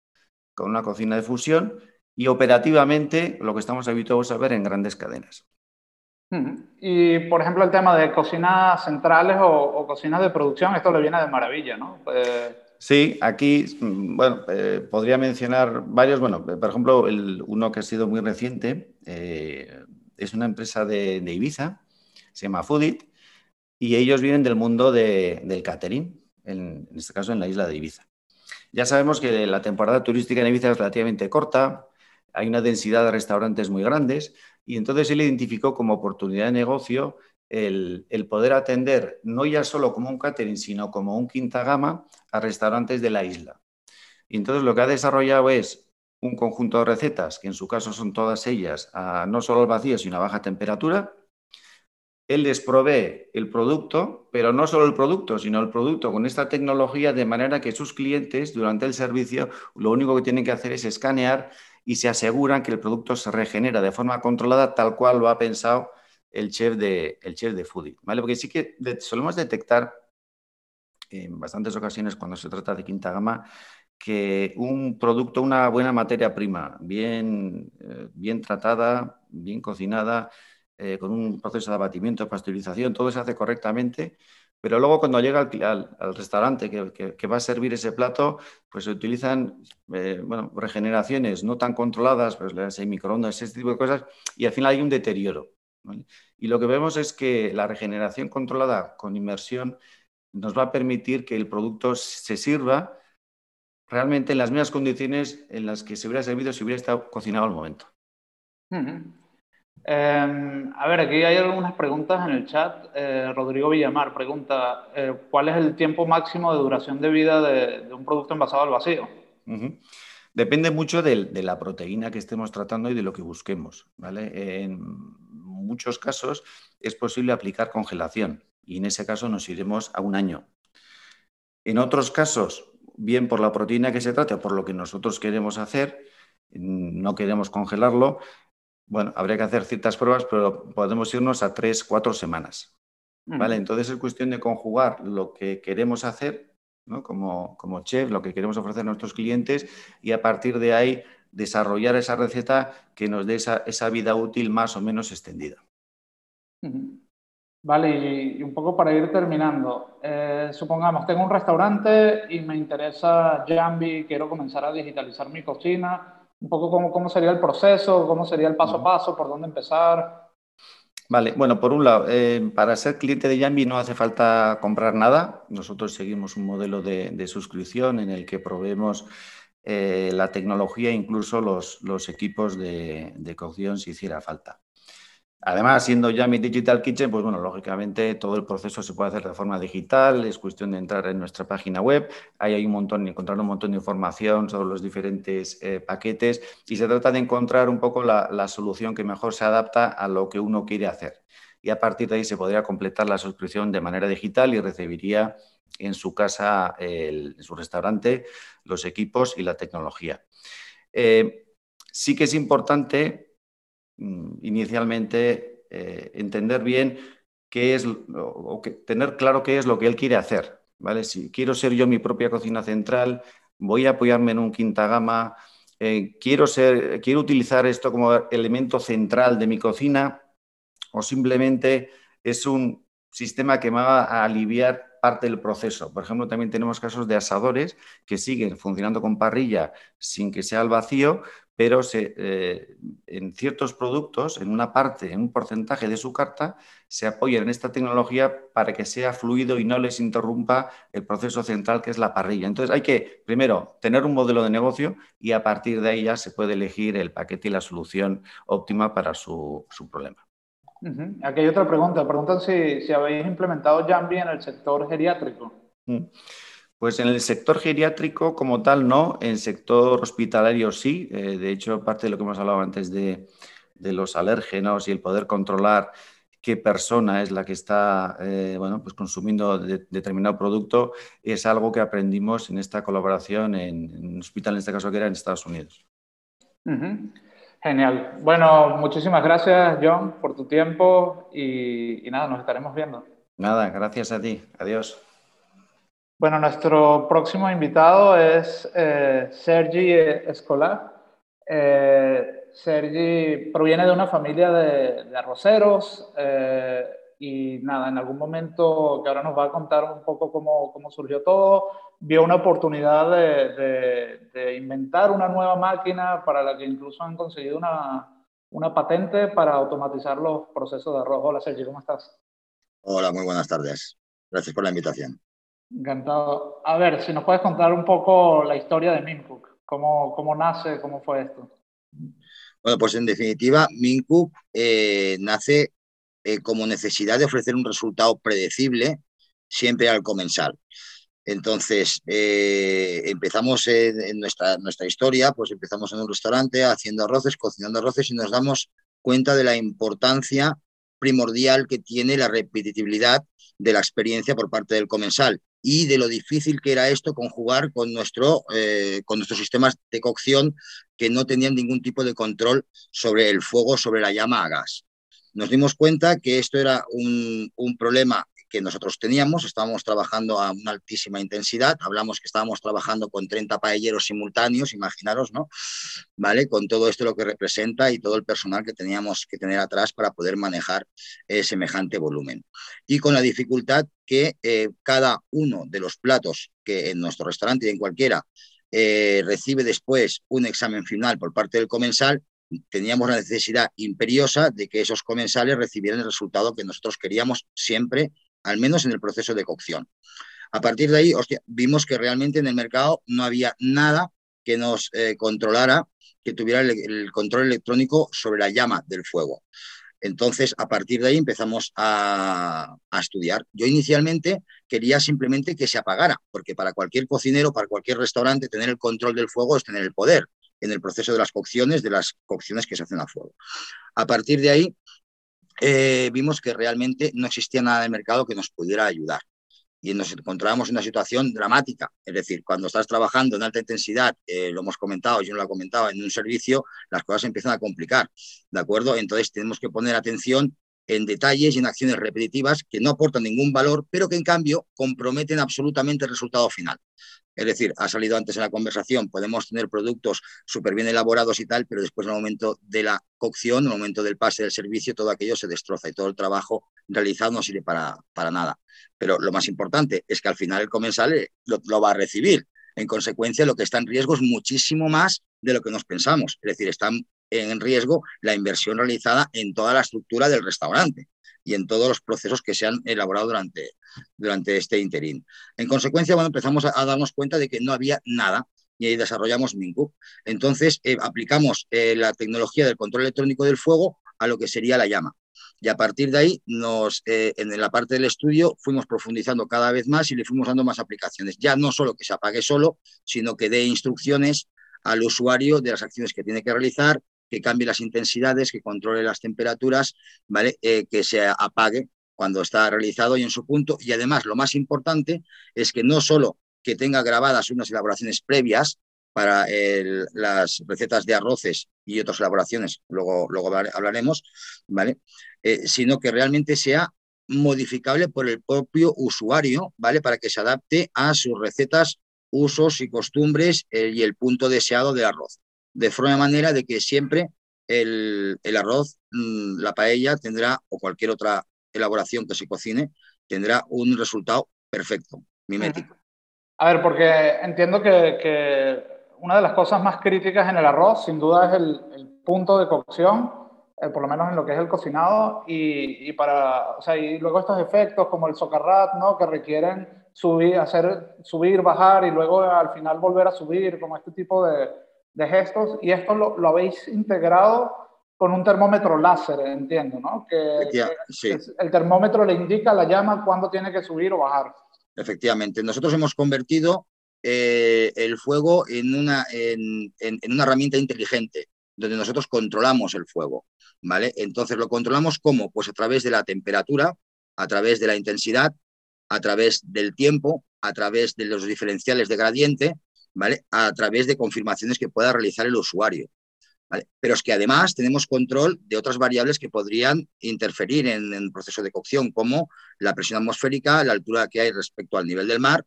Speaker 3: con una cocina de fusión, y operativamente lo que estamos habituados a ver en grandes cadenas.
Speaker 1: Y, por ejemplo, el tema de cocinas centrales o, cocinas de producción, esto le viene de maravilla, ¿no?
Speaker 3: Pues... Sí, aquí, mm, bueno, eh, podría mencionar varios. Bueno, por ejemplo, el, uno que ha sido muy reciente eh, es una empresa de, Ibiza, se llama Foodit, y ellos vienen del mundo del catering, en, en este caso en la isla de Ibiza. Ya sabemos que la temporada turística en Ibiza es relativamente corta, hay una densidad de restaurantes muy grandes, y entonces él identificó como oportunidad de negocio el, poder atender no ya solo como un catering, sino como un quinta gama a restaurantes de la isla. Y entonces lo que ha desarrollado es un conjunto de recetas, que en su caso son todas ellas no solo al vacío, sino a baja temperatura. Él les provee el producto, pero no solo el producto, sino el producto con esta tecnología de manera que sus clientes durante el servicio lo único que tienen que hacer es escanear y se aseguran que el producto se regenera de forma controlada tal cual lo ha pensado el chef de, el chef de foodie. ¿vale? Porque sí que solemos detectar en bastantes ocasiones cuando se trata de quinta gama que un producto, una buena materia prima, bien, eh, bien tratada, bien cocinada, eh, con un proceso de abatimiento, pasteurización, todo se hace correctamente, pero luego cuando llega al, restaurante que, va a servir ese plato, pues se utilizan eh, bueno, regeneraciones no tan controladas, pues hay microondas, ese tipo de cosas, y al final hay un deterioro. Y lo que vemos es que la regeneración controlada con inmersión nos va a permitir que el producto se sirva realmente en las mismas condiciones en las que se hubiera servido si hubiera estado cocinado al momento.
Speaker 1: Em, a ver, aquí hay algunas preguntas en el chat. Eh, Rodrigo Villamar pregunta, eh, ¿cuál es el tiempo máximo de duración de vida de, un producto envasado al vacío?
Speaker 3: Depende mucho de, la proteína que estemos tratando y de lo que busquemos. En muchos casos es posible aplicar congelación y en ese caso nos iremos a un año. En otros casos, bien por la proteína que se trate o por lo que nosotros queremos hacer, no queremos congelarlo, bueno, habría que hacer ciertas pruebas, pero podemos irnos a tres, cuatro semanas. ¿Vale? Entonces es cuestión de conjugar lo que queremos hacer ¿no? como, como chef, lo que queremos ofrecer a nuestros clientes y a partir de ahí desarrollar esa receta que nos dé esa, esa vida útil más o menos extendida.
Speaker 1: Vale, y, un poco para ir terminando, eh, supongamos, tengo un restaurante y me interesa Jambi, quiero comenzar a digitalizar mi cocina un poco cómo, cómo sería el proceso, cómo sería el paso a paso, por dónde empezar.
Speaker 3: Vale, bueno, por un lado, eh, para ser cliente de Jambi no hace falta comprar nada. Nosotros seguimos un modelo de, suscripción en el que proveemos eh, la tecnología, incluso los, los equipos de, de, cocción si hiciera falta. Además, siendo ya mi Digital Kitchen, pues bueno, lógicamente todo el proceso se puede hacer de forma digital, es cuestión de entrar en nuestra página web, hay un montón, encontrar un montón de información sobre los diferentes eh, paquetes y se trata de encontrar un poco la, solución que mejor se adapta a lo que uno quiere hacer. Y a partir de ahí se podría completar la suscripción de manera digital y recibiría en su casa, en su restaurante, los equipos y la tecnología. Eh, sí que es importante inicialmente eh, entender bien qué es, o, tener claro qué es lo que él quiere hacer. ¿vale? Si quiero ser yo mi propia cocina central, voy a apoyarme en un quinta gama, eh, quiero, ser, quiero utilizar esto como elemento central de mi cocina o simplemente es un sistema que me va a aliviar parte del proceso. Por ejemplo, también tenemos casos de asadores que siguen funcionando con parrilla sin que sea al vacío, pero eh, en ciertos productos, en una parte, en un porcentaje de su carta, se apoyan en esta tecnología para que sea fluido y no les interrumpa el proceso central que es la parrilla. Entonces hay que, primero, tener un modelo de negocio y a partir de ahí ya se puede elegir el paquete y la solución óptima para su, problema.
Speaker 1: Aquí hay otra pregunta. Preguntan si, si habéis implementado Jambi en el sector geriátrico. Mm.
Speaker 3: Pues en el sector geriátrico como tal no, en el sector hospitalario sí. Eh, de hecho, parte de lo que hemos hablado antes de, los alérgenos y el poder controlar qué persona es la que está eh, bueno, pues consumiendo determinado producto es algo que aprendimos en esta colaboración en, un hospital, en este caso que era en Estados Unidos.
Speaker 1: Genial. Bueno, muchísimas gracias, John, por tu tiempo y nada, nos estaremos viendo.
Speaker 3: Nada, gracias a ti. Adiós.
Speaker 1: Bueno, nuestro próximo invitado es eh, Sergi Escolar. Eh, Sergi proviene de una familia de, arroceros eh, y nada, en algún momento que ahora nos va a contar un poco cómo, cómo surgió todo, vio una oportunidad de, de, inventar una nueva máquina para la que incluso han conseguido una, una patente para automatizar los procesos de arroz. Hola Sergi, ¿cómo estás?
Speaker 4: Hola, muy buenas tardes. Gracias por la invitación.
Speaker 1: Encantado. A ver, si nos puedes contar un poco la historia de Mincook, cómo, cómo nace, cómo fue esto.
Speaker 4: Bueno, pues en definitiva, Mincook eh, nace eh, como necesidad de ofrecer un resultado predecible siempre al comensal. Entonces, eh, empezamos en, nuestra, nuestra historia, pues empezamos en un restaurante haciendo arroces, cocinando arroces y nos damos cuenta de la importancia primordial que tiene la repetitividad de la experiencia por parte del comensal y de lo difícil que era esto conjugar con, nuestro, eh, con nuestros sistemas de cocción que no tenían ningún tipo de control sobre el fuego, sobre la llama a gas. Nos dimos cuenta que esto era un, un problema que nosotros teníamos, estábamos trabajando a una altísima intensidad, hablamos que estábamos trabajando con 30 paelleros simultáneos, imaginaros, ¿no? ¿Vale? Con todo esto lo que representa y todo el personal que teníamos que tener atrás para poder manejar eh, semejante volumen. Y con la dificultad que eh, cada uno de los platos que en nuestro restaurante y en cualquiera eh, recibe después un examen final por parte del comensal, teníamos la necesidad imperiosa de que esos comensales recibieran el resultado que nosotros queríamos siempre al menos en el proceso de cocción. A partir de ahí, vimos que realmente en el mercado no había nada que nos eh, controlara, que tuviera el, control electrónico sobre la llama del fuego. Entonces, a partir de ahí empezamos a, estudiar. Yo inicialmente quería simplemente que se apagara, porque para cualquier cocinero, para cualquier restaurante, tener el control del fuego es tener el poder en el proceso de las cocciones, de las cocciones que se hacen a fuego. A partir de ahí eh, vimos que realmente no existía nada de mercado que nos pudiera ayudar. Y nos encontrábamos en una situación dramática. Es decir, cuando estás trabajando en alta intensidad, eh, lo hemos comentado, yo no lo he comentado, en un servicio, las cosas empiezan a complicar. ¿De acuerdo? Entonces tenemos que poner atención en detalles y en acciones repetitivas que no aportan ningún valor, pero que en cambio comprometen absolutamente el resultado final. Es decir, ha salido antes en la conversación, podemos tener productos súper bien elaborados y tal, pero después en el momento de la cocción, en el momento del pase del servicio, todo aquello se destroza y todo el trabajo realizado no sirve para, para nada. Pero lo más importante es que al final el comensal eh, lo, lo va a recibir. En consecuencia, lo que está en riesgo es muchísimo más de lo que nos pensamos. Es decir, están en riesgo la inversión realizada en toda la estructura del restaurante y en todos los procesos que se han elaborado durante, durante este interín. En consecuencia, bueno, empezamos a, darnos cuenta de que no había nada y desarrollamos Mincook. Entonces, eh, aplicamos eh, la tecnología del control electrónico del fuego a lo que sería la llama. Y a partir de ahí, nos, eh, en la parte del estudio, fuimos profundizando cada vez más y le fuimos dando más aplicaciones. Ya no solo que se apague solo, sino que dé instrucciones al usuario de las acciones que tiene que realizar, que cambie las intensidades, que controle las temperaturas, ¿vale? Eh, que se apague cuando está realizado y en su punto. Y además, lo más importante es que no solo que tenga grabadas unas elaboraciones previas para las recetas de arroces y otras elaboraciones, luego, luego hablaremos, ¿vale? Eh, sino que realmente sea modificable por el propio usuario, ¿vale? Para que se adapte a sus recetas, usos y costumbres eh, y el punto deseado del arroz. De forma manera de que siempre el, el arroz, mm, la paella tendrá, o cualquier otra elaboración que se cocine, tendrá un resultado perfecto, mimético.
Speaker 1: A ver, porque entiendo que, una de las cosas más críticas en el arroz, sin duda, es el, punto de cocción, eh, por lo menos en lo que es el cocinado, y, para, o sea, y luego estos efectos como el socarrat, ¿no? Que requieren subir, hacer, subir, bajar y luego al final volver a subir, como este tipo de, de gestos, y esto lo, lo habéis integrado con un termómetro láser, entiendo, ¿no? Que, el termómetro le indica la llama cuándo tiene que subir o bajar.
Speaker 4: Efectivamente, nosotros hemos convertido eh, el fuego en una, en, una herramienta inteligente, donde nosotros controlamos el fuego, ¿vale? Entonces, ¿lo controlamos cómo? Pues a través de la temperatura, a través de la intensidad, a través del tiempo, a través de los diferenciales de gradiente, ¿vale? A través de confirmaciones que pueda realizar el usuario. Pero es que además tenemos control de otras variables que podrían interferir en, el proceso de cocción, como la presión atmosférica, la altura que hay respecto al nivel del mar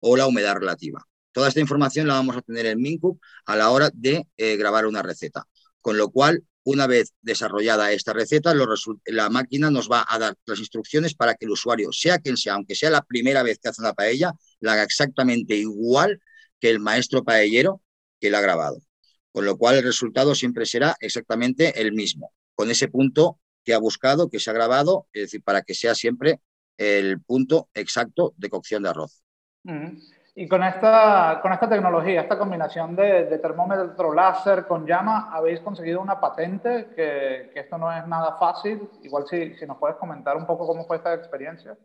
Speaker 4: o la humedad relativa. Toda esta información la vamos a tener en Mincup a la hora de eh, grabar una receta. Con lo cual, una vez desarrollada esta receta, la máquina nos va a dar las instrucciones para que el usuario, sea quien sea, aunque sea la primera vez que hace una paella, la haga exactamente igual que el maestro paellero que la ha grabado con lo cual el resultado siempre será exactamente el mismo, con ese punto que ha buscado, que se ha grabado, es decir, para que sea siempre el punto exacto de cocción de arroz.
Speaker 1: Y con esta, con esta tecnología, esta combinación de, termómetro láser con llama, habéis conseguido una patente, que, esto no es nada fácil. Igual si nos puedes comentar un poco cómo fue esta experiencia.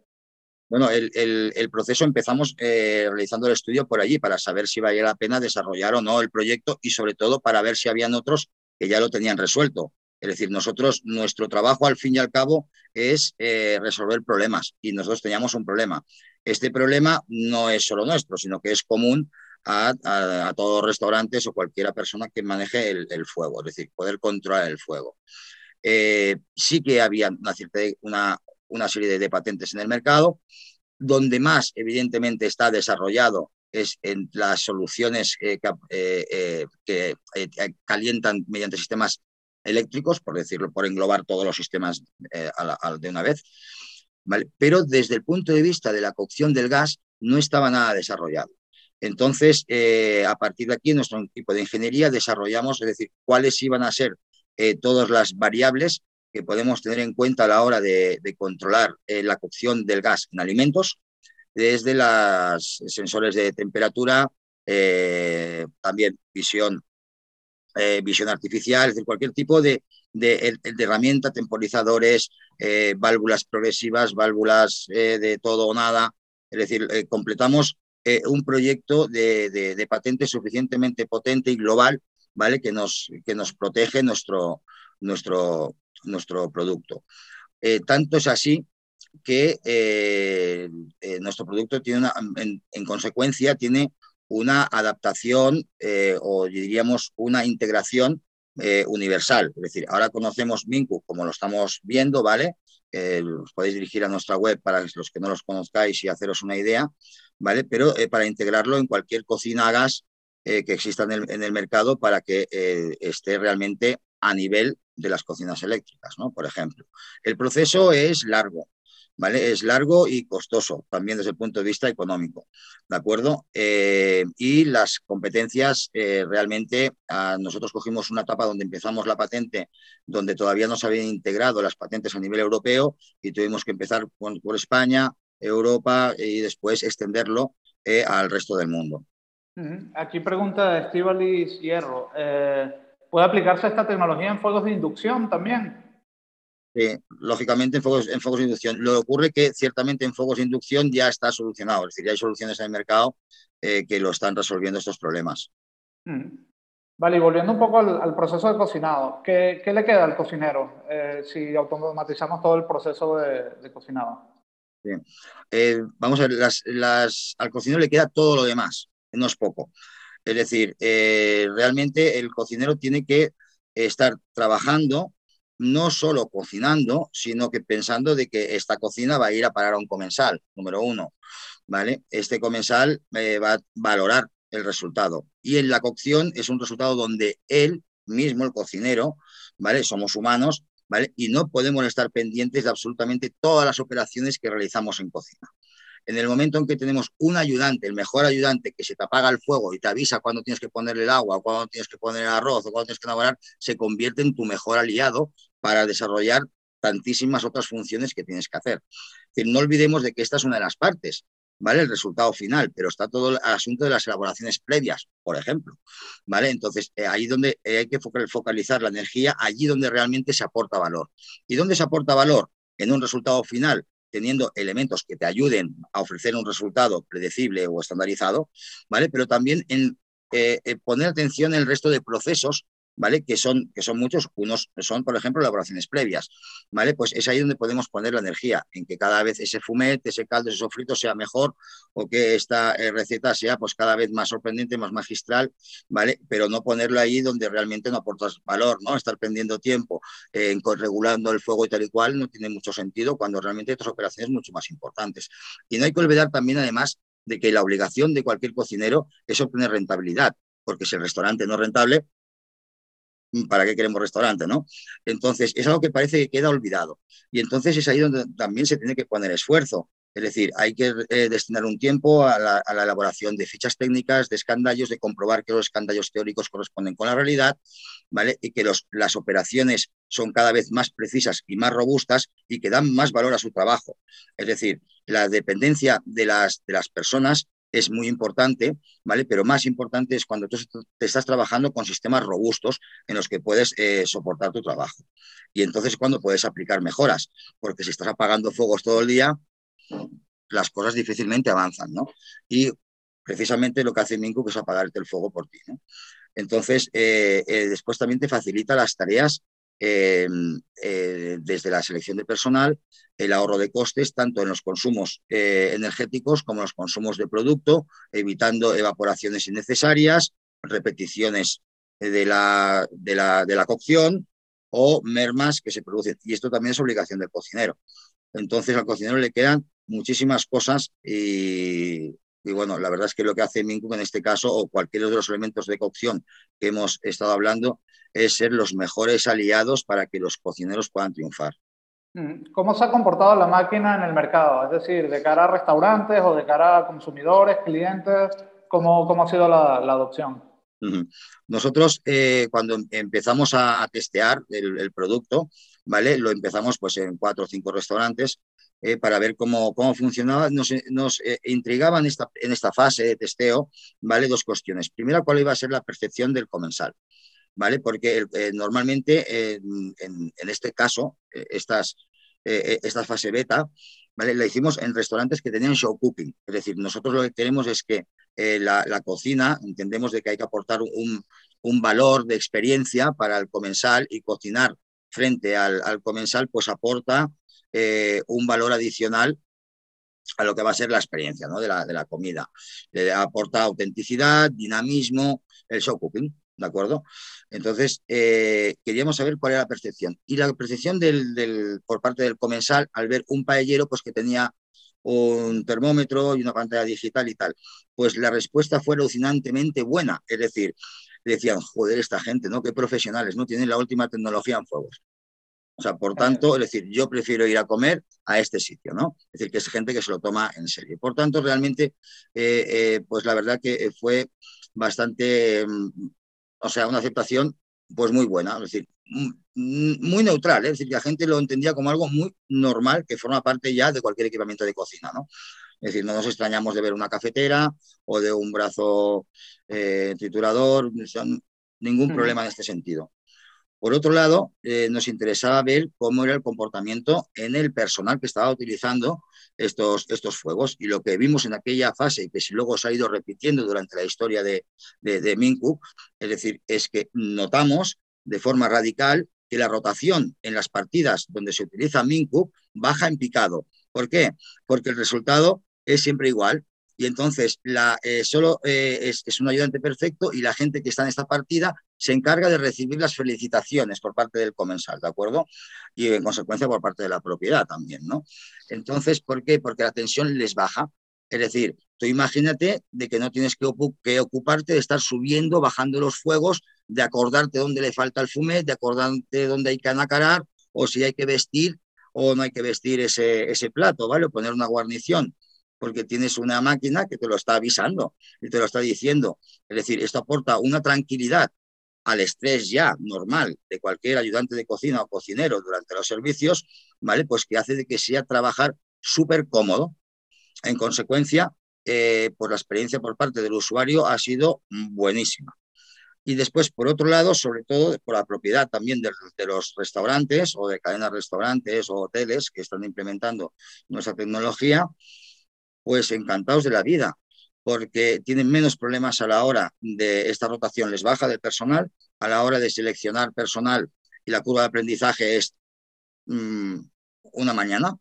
Speaker 4: Bueno, el, proceso empezamos eh, realizando el estudio por allí para saber si valía la pena desarrollar o no el proyecto y sobre todo para ver si habían otros que ya lo tenían resuelto. Es decir, nosotros, nuestro trabajo al fin y al cabo es eh, resolver problemas y nosotros teníamos un problema. Este problema no es solo nuestro, sino que es común a, todos los restaurantes o cualquiera persona que maneje el, fuego, es decir, poder controlar el fuego. Eh, sí que había una, cierta, una, una serie de, patentes en el mercado. Donde más, evidentemente, está desarrollado es en las soluciones eh, eh, que eh, calientan mediante sistemas eléctricos, por decirlo, por englobar todos los sistemas de una vez. Pero desde el punto de vista de la cocción del gas, no estaba nada desarrollado. Entonces, a partir de aquí, nuestro equipo de ingeniería desarrollamos, es decir, cuáles iban a ser todas las variables que podemos tener en cuenta a la hora de, controlar eh, la cocción del gas en alimentos, desde los sensores de temperatura, eh, también visión, eh, visión artificial, es decir, cualquier tipo de, de, herramienta, temporizadores, válvulas progresivas, válvulas de todo o nada. Es decir, completamos un proyecto de, de, patente suficientemente potente y global, ¿vale? Que nos, que nos protege nuestro, nuestro, nuestro producto. Eh, tanto es así que eh, eh, nuestro producto tiene una, en, consecuencia tiene una adaptación o diríamos una integración universal. Es decir, ahora conocemos Minku como lo estamos viendo, ¿vale? os podéis dirigir a nuestra web para los que no los conozcáis y haceros una idea, ¿vale? Pero para integrarlo en cualquier cocina a gas que exista en el, en el, mercado para que esté realmente a nivel de las cocinas eléctricas, ¿no? Por ejemplo. El proceso es largo, ¿vale? Es largo y costoso, también desde el punto de vista económico, ¿de acuerdo? Eh, y las competencias, eh, realmente, nosotros cogimos una etapa donde empezamos la patente, donde todavía no se habían integrado las patentes a nivel europeo y tuvimos que empezar por, España, Europa y después extenderlo eh, al resto del mundo.
Speaker 1: Aquí pregunta Estivalis Hierro. ¿Puede aplicarse esta tecnología en fuegos de inducción también?
Speaker 4: lógicamente en focos, en focos de inducción. Lo que ocurre que ciertamente en focos de inducción ya está solucionado, es decir, ya hay soluciones en el mercado eh, que lo están resolviendo estos problemas.
Speaker 1: Mm. Vale, y volviendo un poco al, proceso de cocinado, ¿qué, ¿qué, le queda al cocinero eh, si automatizamos todo el proceso de, cocinado?
Speaker 4: Eh, vamos a ver, las, las, al cocinero le queda todo lo demás, no es poco. Es decir, realmente el cocinero tiene que estar trabajando no solo cocinando, sino que pensando de que esta cocina va a ir a parar a un comensal, número uno, ¿vale? Este comensal eh, va a valorar el resultado. Y en la cocción es un resultado donde él mismo, el cocinero, ¿vale? Somos humanos, ¿vale? Y no podemos estar pendientes de absolutamente todas las operaciones que realizamos en cocina. En el momento en que tenemos un ayudante, el mejor ayudante, que se te apaga el fuego y te avisa cuando tienes que ponerle el agua, cuando tienes que poner el arroz o cuando tienes que elaborar, se convierte en tu mejor aliado para desarrollar tantísimas otras funciones que tienes que hacer. no olvidemos de que esta es una de las partes, ¿vale? El resultado final, pero está todo el asunto de las elaboraciones previas, por ejemplo, ¿vale? Entonces, eh, ahí donde eh, hay que focalizar la energía, allí donde realmente se aporta valor. ¿Y dónde se aporta valor? En un resultado final teniendo elementos que te ayuden a ofrecer un resultado predecible o estandarizado, ¿vale? Pero también en eh, poner atención en el resto de procesos ¿vale? Que son, que son muchos, unos son, por ejemplo, elaboraciones previas, ¿vale? Pues es ahí donde podemos poner la energía, en que cada vez ese fumet, ese caldo, ese sofrito sea mejor o que esta eh, receta sea pues cada vez más sorprendente, más magistral, ¿vale? Pero no ponerlo ahí donde realmente no aportas valor, ¿no? Estar perdiendo tiempo en regulando el fuego y tal y cual no tiene mucho sentido cuando realmente hay otras operaciones mucho más importantes. Y no hay que olvidar también, además, de que la obligación de cualquier cocinero es obtener rentabilidad, porque si el restaurante no es rentable, ¿para qué queremos restaurante? ¿no? Entonces, es algo que parece que queda olvidado. Y entonces es ahí donde también se tiene que poner esfuerzo. Es decir, hay que eh, destinar un tiempo a la, elaboración de fichas técnicas, de escandallos, de comprobar que los escandallos teóricos corresponden con la realidad, ¿vale? Y que las operaciones son cada vez más precisas y más robustas y que dan más valor a su trabajo. Es decir, la dependencia de las personas es muy importante, ¿vale? Pero más importante es cuando tú te estás trabajando con sistemas robustos en los que puedes eh, soportar tu trabajo. Y entonces cuando puedes aplicar mejoras, porque si estás apagando fuegos todo el día, las cosas difícilmente avanzan, ¿no? Y precisamente lo que hace Minco es apagarte el fuego por ti, ¿no? Entonces, eh, eh, después también te facilita las tareas Em, eh, desde la selección de personal, el ahorro de costes, tanto en los consumos eh, energéticos como en los consumos de producto, evitando evaporaciones innecesarias, repeticiones de la, de la, de la cocción o mermas que se producen. Y esto también es obligación del cocinero. Entonces al cocinero le quedan muchísimas cosas y, y bueno, la verdad es que lo que hace Minku en este caso, o cualquiera de los elementos de cocción que hemos estado hablando, es ser los mejores aliados para que los cocineros puedan triunfar.
Speaker 1: Mm, ¿Cómo se ha comportado la máquina en el mercado? Es decir, de cara a restaurantes o de cara a consumidores, clientes, ¿cómo, cómo ha sido la, adopción?
Speaker 4: Nosotros eh, cuando empezamos a, testear el, el, producto, ¿vale? Lo empezamos pues en cuatro o cinco restaurantes eh, para ver cómo, cómo funcionaba. Nos, nos eh, intrigaban esta, en esta fase de testeo ¿vale? dos cuestiones. Primera, cuál iba a ser la percepción del comensal. ¿Vale? Porque eh, normalmente en, en, este caso, estas, esta fase beta, ¿vale? La hicimos en restaurantes que tenían show cooking. Es decir, nosotros lo que queremos es que la, la, cocina, entendemos de que hay que aportar un, un, valor de experiencia para el comensal y cocinar frente al, al comensal, pues aporta eh, un valor adicional a lo que va a ser la experiencia ¿no? de, la, de la comida. Le aporta autenticidad, dinamismo, el show cooking, ¿de acuerdo? Entonces, eh, queríamos saber cuál era la percepción. Y la percepción del, por parte del comensal al ver un paellero pues, que tenía un termómetro y una pantalla digital y tal, pues la respuesta fue alucinantemente buena. Es decir, decían, joder, esta gente, ¿no? Qué profesionales, ¿no? Tienen la última tecnología en fuegos. O sea, por tanto, es decir, yo prefiero ir a comer a este sitio, ¿no? Es decir, que es gente que se lo toma en serio. Por tanto, realmente, eh, eh, pues la verdad que fue bastante, mm, o sea, una aceptación pues muy buena, es decir, muy neutral, ¿eh? es decir, que la gente lo entendía como algo muy normal que forma parte ya de cualquier equipamiento de cocina, ¿no? Es decir, no nos extrañamos de ver una cafetera o de un brazo triturador, ningún problema en este sentido. Por otro lado, eh, nos interesaba ver cómo era el comportamiento en el personal que estaba utilizando estos, estos fuegos. Y lo que vimos en aquella fase, y que si luego se ha ido repitiendo durante la historia de, de, de es decir, es que notamos de forma radical que la rotación en las partidas donde se utiliza Minku baja en picado. ¿Por qué? Porque el resultado es siempre igual y entonces la, eh, solo eh, es, es, un ayudante perfecto y la gente que está en esta partida se encarga de recibir las felicitaciones por parte del comensal, ¿de acuerdo? Y en consecuencia por parte de la propiedad también, ¿no? Entonces, ¿por qué? Porque la tensión les baja. Es decir, tú imagínate de que no tienes que, ocuparte de estar subiendo, bajando los fuegos, de acordarte dónde le falta el fumet, de acordarte dónde hay que anacarar o si hay que vestir o no hay que vestir ese, ese plato, ¿vale? O poner una guarnición porque tienes una máquina que te lo está avisando y te lo está diciendo. Es decir, esto aporta una tranquilidad al estrés ya normal de cualquier ayudante de cocina o cocinero durante los servicios, ¿vale? Pues que hace de que sea trabajar súper cómodo. En consecuencia, eh, por la experiencia por parte del usuario ha sido buenísima. Y después, por otro lado, sobre todo por la propiedad también de, de, los restaurantes o de cadenas de restaurantes o hoteles que están implementando nuestra tecnología, pues encantados de la vida, porque tienen menos problemas a la hora de esta rotación, les baja del personal, a la hora de seleccionar personal y la curva de aprendizaje es mmm, una mañana,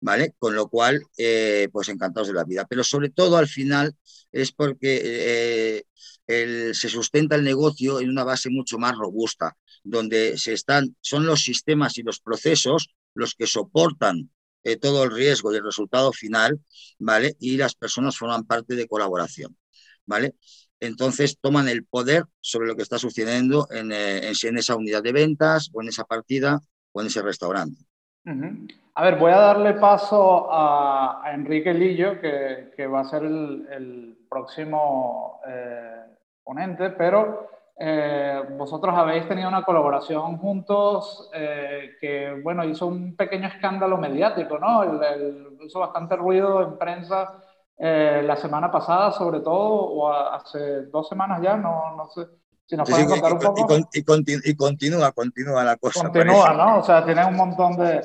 Speaker 4: ¿vale? Con lo cual, eh, pues encantados de la vida. Pero sobre todo al final es porque eh, se sustenta el negocio en una base mucho más robusta, donde se están, son los sistemas y los procesos los que soportan eh, todo el riesgo y el resultado final, ¿vale? Y las personas forman parte de colaboración, ¿vale? Entonces toman el poder sobre lo que está sucediendo en, eh, en, en esa unidad de ventas o en esa partida o en ese restaurante.
Speaker 1: Uh -huh. A ver, voy a darle paso a, a Enrique Lillo, que, que, va a ser el, el próximo eh, ponente, pero eh, vosotros habéis tenido una colaboración juntos eh, que, bueno, hizo un pequeño escándalo mediático, ¿no? El, el, hizo bastante ruido en prensa eh, la semana pasada, sobre todo, o a, hace dos semanas ya, no, no sé. Si nos sí, pueden contar
Speaker 4: y,
Speaker 1: un poco.
Speaker 4: Y, continúa, y, continúa, continúa la cosa.
Speaker 1: Continúa, parece. ¿no? O sea, tiene un montón de.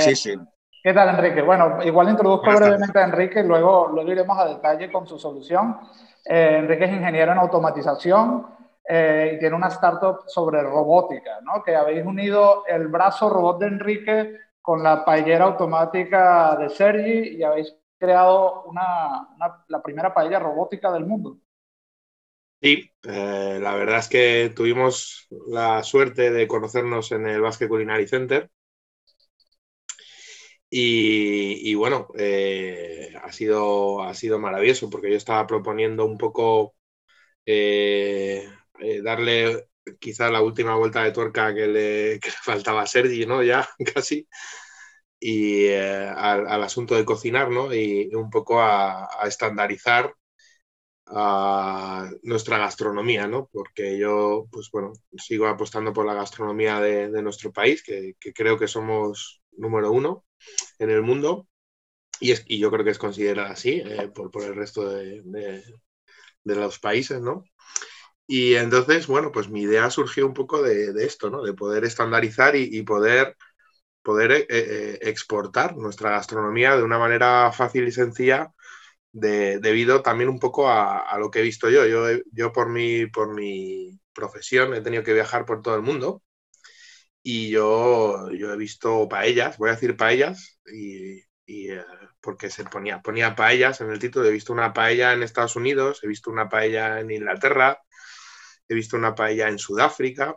Speaker 4: sí, sí.
Speaker 1: ¿Qué tal, Enrique? Bueno, igual introduzco brevemente a Enrique y luego, luego iremos a detalle con su solución. Enrique es ingeniero en automatización eh, y tiene una startup sobre robótica, ¿no? Que habéis unido el brazo robot de Enrique con la paellera automática de Sergi y habéis creado una, la primera paella robótica del mundo.
Speaker 5: Sí, eh, la verdad es que tuvimos la suerte de conocernos en el Basque Culinary Center. Y, bueno, eh, ha, sido, ha sido maravilloso porque yo estaba proponiendo un poco eh, darle quizá la última vuelta de tuerca que le, <laughs> faltaba a Sergi, ¿no? Ya <laughs> casi. Y eh, al, asunto de cocinar, ¿no? Y un poco a, estandarizar nuestra gastronomía, ¿no? Porque yo, pues bueno, sigo apostando por la gastronomía de, nuestro país, que, creo que somos número uno en el mundo. Y, yo creo que es considerada así eh, por, el resto de los países, ¿no? Y entonces, bueno, pues mi idea surgió un poco de, de esto, ¿no? De poder estandarizar y, poder, poder eh, eh, exportar nuestra gastronomía de una manera fácil y sencilla, de, debido también un poco a, lo que he visto yo. Yo, yo por, mi, por mi profesión he tenido que viajar por todo el mundo y yo, yo he visto paellas, voy a decir paellas, y, y eh, porque se ponía, ponía paellas en el título. He visto una paella en Estados Unidos, he visto una paella en Inglaterra, he visto una paella en Sudáfrica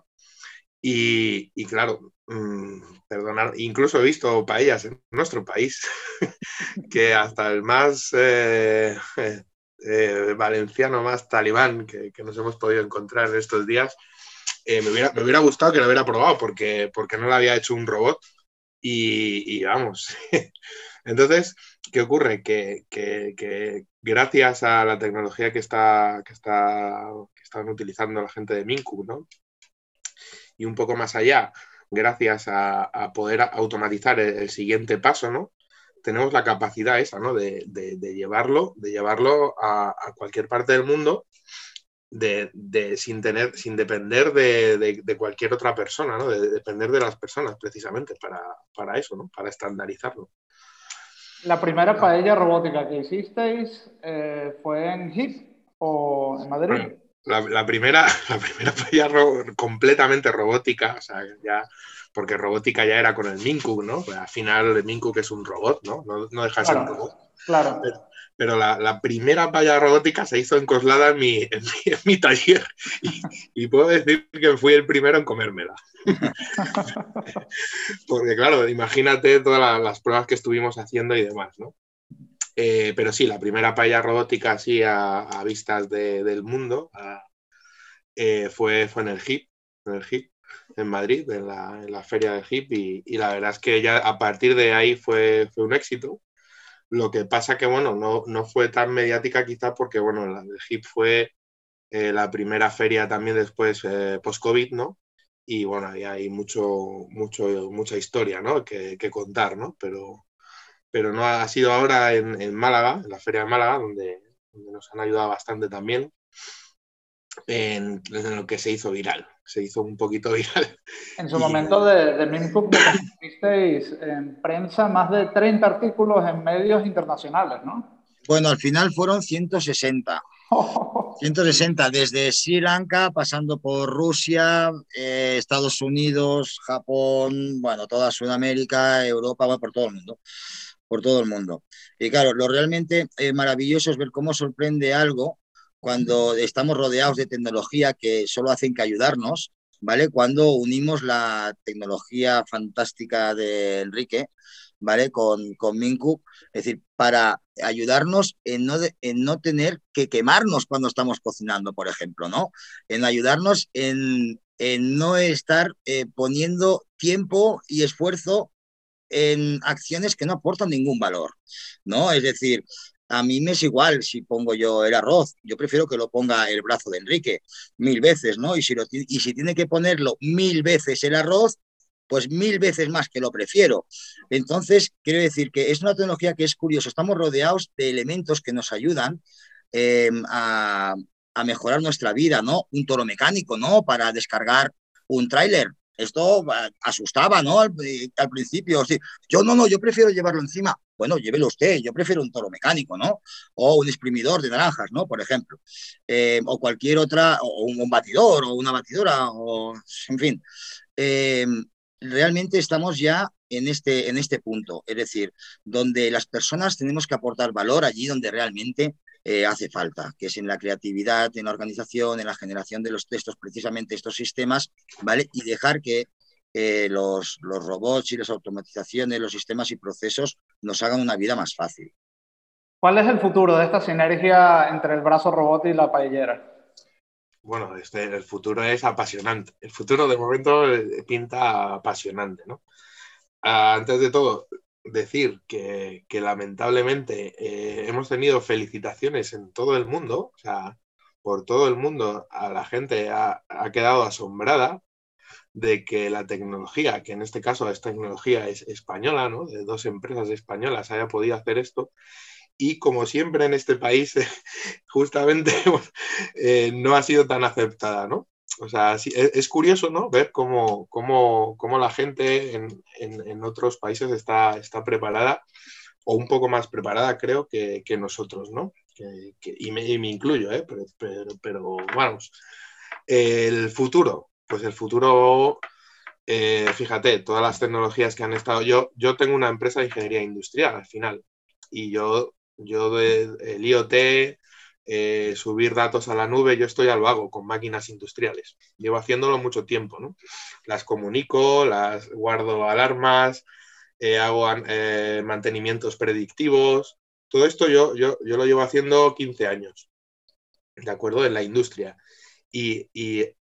Speaker 5: y, y claro, mmm, perdonar, incluso he visto paellas en nuestro país <laughs> que hasta el más eh, <laughs> eh, valenciano, más talibán que, nos hemos podido encontrar en estos días, eh, me, hubiera, me, hubiera, gustado que lo hubiera probado porque, porque no lo había hecho un robot y, vamos. <laughs> Entonces, ¿qué ocurre? Que, que, que, gracias a la tecnología que está, que está están utilizando la gente de Minku, ¿no? Y un poco más allá, gracias a, poder automatizar el, siguiente paso, ¿no? Tenemos la capacidad esa, ¿no? De, de, de llevarlo, de llevarlo a, cualquier parte del mundo de, sin, tener, sin depender de, cualquier otra persona, ¿no? de, depender de las personas precisamente para, para eso, ¿no? para estandarizarlo.
Speaker 1: ¿La primera paella robótica que hicisteis eh, fue en HIP o en Madrid?
Speaker 5: la, primera, <laughs> la primera paella completamente robótica, o sea, ya, porque robótica ya era con el Minku, ¿no? Pues al final el Minku que es un robot, ¿no? No, deja de ser un robot.
Speaker 1: Claro
Speaker 5: pero la, primera palla robótica se hizo encoslada en mi, en mi, taller y, puedo decir que fui el primero en comérmela. <laughs> Porque claro, imagínate todas las, pruebas que estuvimos haciendo y demás, ¿no? Eh, pero sí, la primera palla robótica así a, vistas del mundo eh, fue, fue en el HIP, en el HIP, en Madrid, en la, feria del HIP, y, la verdad es que ya a partir de ahí fue, fue un éxito. Lo que pasa que, bueno, no, fue tan mediática quizá porque, bueno, la de HIP fue eh, la primera feria también después eh, post-COVID, ¿no? Y bueno, ahí hay mucho, mucho, mucha historia, ¿no? Que, contar, ¿no? Pero, pero no ha sido ahora en, Málaga, en la feria de Málaga, donde, nos han ayudado bastante también en, lo que se hizo viral. Se hizo un poquito <laughs> viral.
Speaker 1: En su momento de, de visteis en prensa más de 30 artículos en medios internacionales, ¿no?
Speaker 4: Bueno, al final fueron 160. 160, <laughs> desde Sri Lanka, pasando por Rusia, eh, Estados Unidos, Japón, bueno, toda Sudamérica, Europa, por todo el mundo. Por todo el mundo. Y claro, lo realmente eh, maravilloso es ver cómo sorprende algo cuando estamos rodeados de tecnología que solo hacen que ayudarnos, ¿vale? Cuando unimos la tecnología fantástica de Enrique, ¿vale? Con, con Minku, es decir, para ayudarnos en no, en no tener que quemarnos cuando estamos cocinando, por ejemplo, ¿no? En ayudarnos en, en no estar eh, poniendo tiempo y esfuerzo en acciones que no aportan ningún valor, ¿no? Es decir, a mí me es igual si pongo yo el arroz, yo prefiero que lo ponga el brazo de Enrique mil veces, ¿no? Y si, y si tiene que ponerlo mil veces el arroz, pues mil veces más que lo prefiero. Entonces, quiero decir que es una tecnología que es curioso, estamos rodeados de elementos que nos ayudan em, a, a mejorar nuestra vida, ¿no? Un toro mecánico, ¿no? Para descargar un tráiler, esto ah, asustaba, ¿no? Al, principio, sí. Yo no, no, yo prefiero llevarlo encima. Bueno, llévelo usted, yo prefiero un toro mecánico, ¿no? O un exprimidor de naranjas, ¿no? Por ejemplo. Eh, o cualquier otra, o un, batidor, o una batidora, o en fin. Eh, realmente estamos ya en este, en este punto, es decir, donde las personas tenemos que aportar valor allí donde realmente eh, hace falta, que es en la creatividad, en la organización, en la generación de los textos, precisamente estos sistemas, ¿vale? Y dejar que eh, los, los robots y las automatizaciones, los sistemas y procesos nos hagan una vida más fácil.
Speaker 1: ¿Cuál es el futuro de esta sinergia entre el brazo robot y la paellera?
Speaker 5: Bueno, este, el futuro es apasionante. El futuro de momento eh, pinta apasionante, ¿no? Ah, antes de todo, decir que, lamentablemente eh, hemos tenido felicitaciones en todo el mundo, o sea, por todo el mundo, a la gente ha, quedado asombrada de que la tecnología, que en este caso es tecnología es española, ¿no? de dos empresas españolas, haya podido hacer esto. Y como siempre en este país, <laughs> justamente <laughs> eh, no ha sido tan aceptada, ¿no? O sea, es, curioso, ¿no? Ver cómo, cómo, cómo la gente en, en, otros países está, está preparada, o un poco más preparada, creo, que, que nosotros, ¿no? y, me, incluyo, ¿eh? Pero, vamos. El futuro, pues el futuro, eh, fíjate, todas las tecnologías que han estado. Yo, yo tengo una empresa de ingeniería industrial al final, y yo, yo del IoT eh, subir datos a la nube, yo estoy ya lo hago con máquinas industriales. Llevo haciéndolo mucho tiempo, ¿no? Las comunico, las guardo alarmas, eh, hago mantenimientos predictivos. Todo esto yo, yo, yo, lo llevo haciendo 15 años, ¿de acuerdo? En la industria. Y,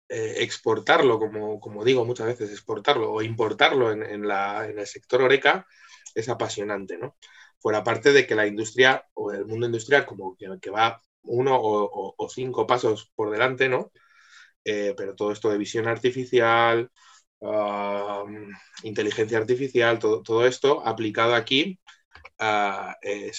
Speaker 5: exportarlo, como, como, digo muchas veces, exportarlo o importarlo en, la, en el sector Oreca es apasionante, ¿no? Fuera de que la industria o el mundo industrial como que, que va uno o, cinco pasos por delante, ¿no? Eh, pero todo esto de visión artificial, inteligencia artificial, todo, esto aplicado aquí ah, eh,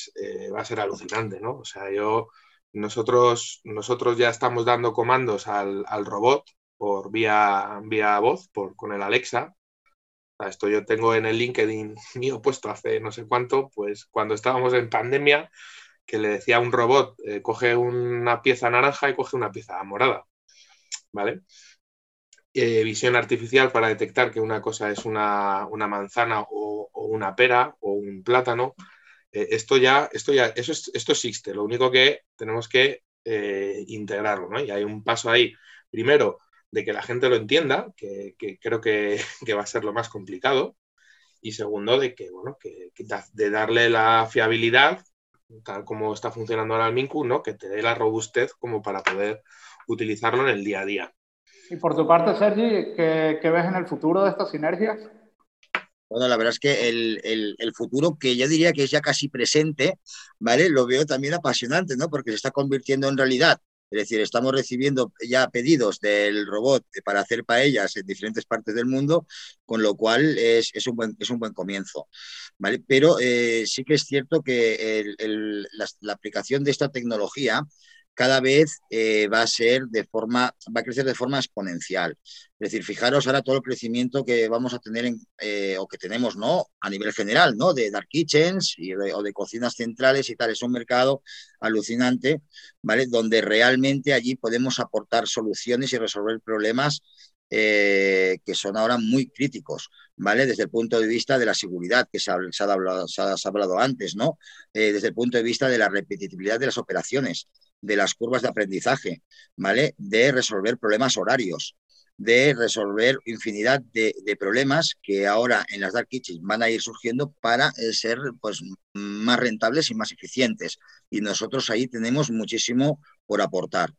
Speaker 5: va a ser alucinante, ¿no? O sea, yo nosotros, nosotros ya estamos dando comandos al, robot por vía, vía voz, por, con el Alexa. Esto yo tengo en el LinkedIn <laughs> mío puesto hace no sé cuánto, pues cuando estábamos en pandemia, que le decía a un robot, eh, coge una pieza naranja y coge una pieza morada. ¿Vale? Eh, visión artificial para detectar que una cosa es una, manzana o, una pera o un plátano. Eh, esto ya, esto ya, eso esto existe. Lo único que tenemos que integrarlo, ¿no? Y hay un paso ahí, primero, de que la gente lo entienda, que, creo <laughs> que, va a ser lo más complicado. Y segundo, de que, bueno, que, de darle la fiabilidad, tal como está funcionando ahora el Minku, ¿no? Que te dé la robustez como para poder utilizarlo en el día a día.
Speaker 1: Y por tu parte, Sergi, ¿qué, ves en el futuro de estas sinergias?
Speaker 4: Bueno, la verdad es que el, el, futuro, que yo diría que es ya casi presente, ¿vale? Lo veo también apasionante, ¿no? Porque se está convirtiendo en realidad. Es decir, estamos recibiendo ya pedidos del robot para hacer paellas en diferentes partes del mundo, con lo cual es, un, buen, es un buen comienzo. ¿vale? Pero eh, sí que es cierto que la, aplicación de esta tecnología cada vez eh, va a ser de forma, va a crecer de forma exponencial. Es decir, fijaros ahora todo el crecimiento que vamos a tener en, eh, o que tenemos, ¿no? A nivel general, ¿no? De dark kitchens o de cocinas centrales y tal. Es un mercado alucinante, ¿vale? Donde realmente allí podemos aportar soluciones y resolver problemas eh, que son ahora muy críticos, ¿vale? Desde el punto de vista de la seguridad, que se ha, hablado, se ha hablado, antes, ¿no? desde el punto de vista de la repetitividad de las operaciones de las curvas de aprendizaje, ¿vale? De resolver problemas horarios, de resolver infinidad de, problemas que ahora en las dark kitchens van a ir surgiendo para eh, ser pues, más rentables y más eficientes. Y nosotros ahí tenemos muchísimo por aportar,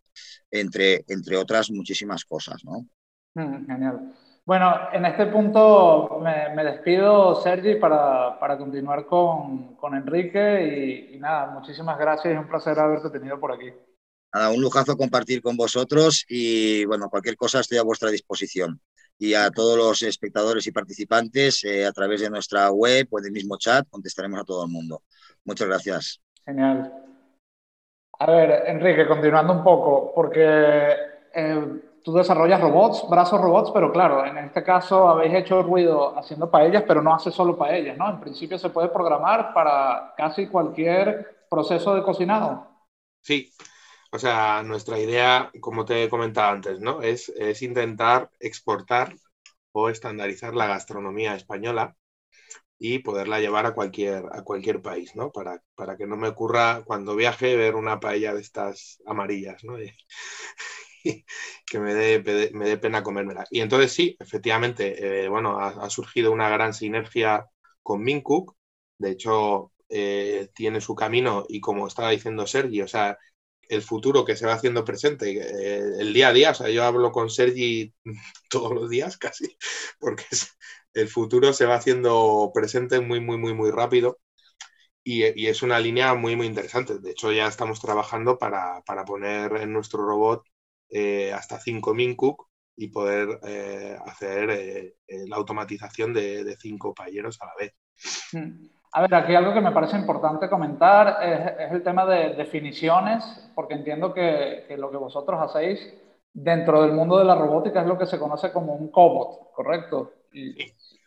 Speaker 4: entre, entre otras muchísimas cosas, ¿no?
Speaker 1: Mm, genial. Bueno, en este punto me, despido, Sergi, para, para continuar con, con Enrique y, nada, muchísimas gracias, es un placer haberte tenido por aquí.
Speaker 4: Nada, un lujazo compartir con vosotros y bueno, cualquier cosa estoy a vuestra disposición. Y a todos los espectadores y participantes eh, a través de nuestra web o del mismo chat contestaremos a todo el mundo. Muchas gracias.
Speaker 1: Genial. A ver, Enrique, continuando un poco, porque eh, tú desarrollas robots, brazos robots, pero claro, en este caso habéis hecho ruido haciendo paellas, pero no hace solo paellas, ¿no? En principio se puede programar para casi cualquier proceso de cocinado.
Speaker 5: Sí, o sea, nuestra idea, como te he comentado antes, ¿no? Es, es intentar exportar o estandarizar la gastronomía española y poderla llevar a cualquier, a cualquier país, ¿no? Para, para que no me ocurra cuando viaje ver una paella de estas amarillas, ¿no? <laughs> <laughs> que me dé, me dé pena comérmela. Y entonces sí, efectivamente, eh, bueno, ha, surgido una gran sinergia con Mincook. De hecho, eh, tiene su camino y como estaba diciendo Sergi, o sea, el futuro que se va haciendo presente, eh, el día a día, o sea, yo hablo con Sergi <laughs> todos los días casi, <laughs> porque el futuro se va haciendo presente muy, muy, muy, muy rápido. Y, y, es una línea muy, muy interesante. De hecho, ya estamos trabajando para, para poner en nuestro robot eh, hasta 5 Mincook y poder eh, hacer eh, la automatización de, de, cinco payeros a la vez.
Speaker 1: Mm. A ver, aquí algo que me parece importante comentar es, el tema de definiciones, porque entiendo que, que, lo que vosotros hacéis dentro del mundo de la robótica es lo que se conoce como un cobot, ¿correcto? Y,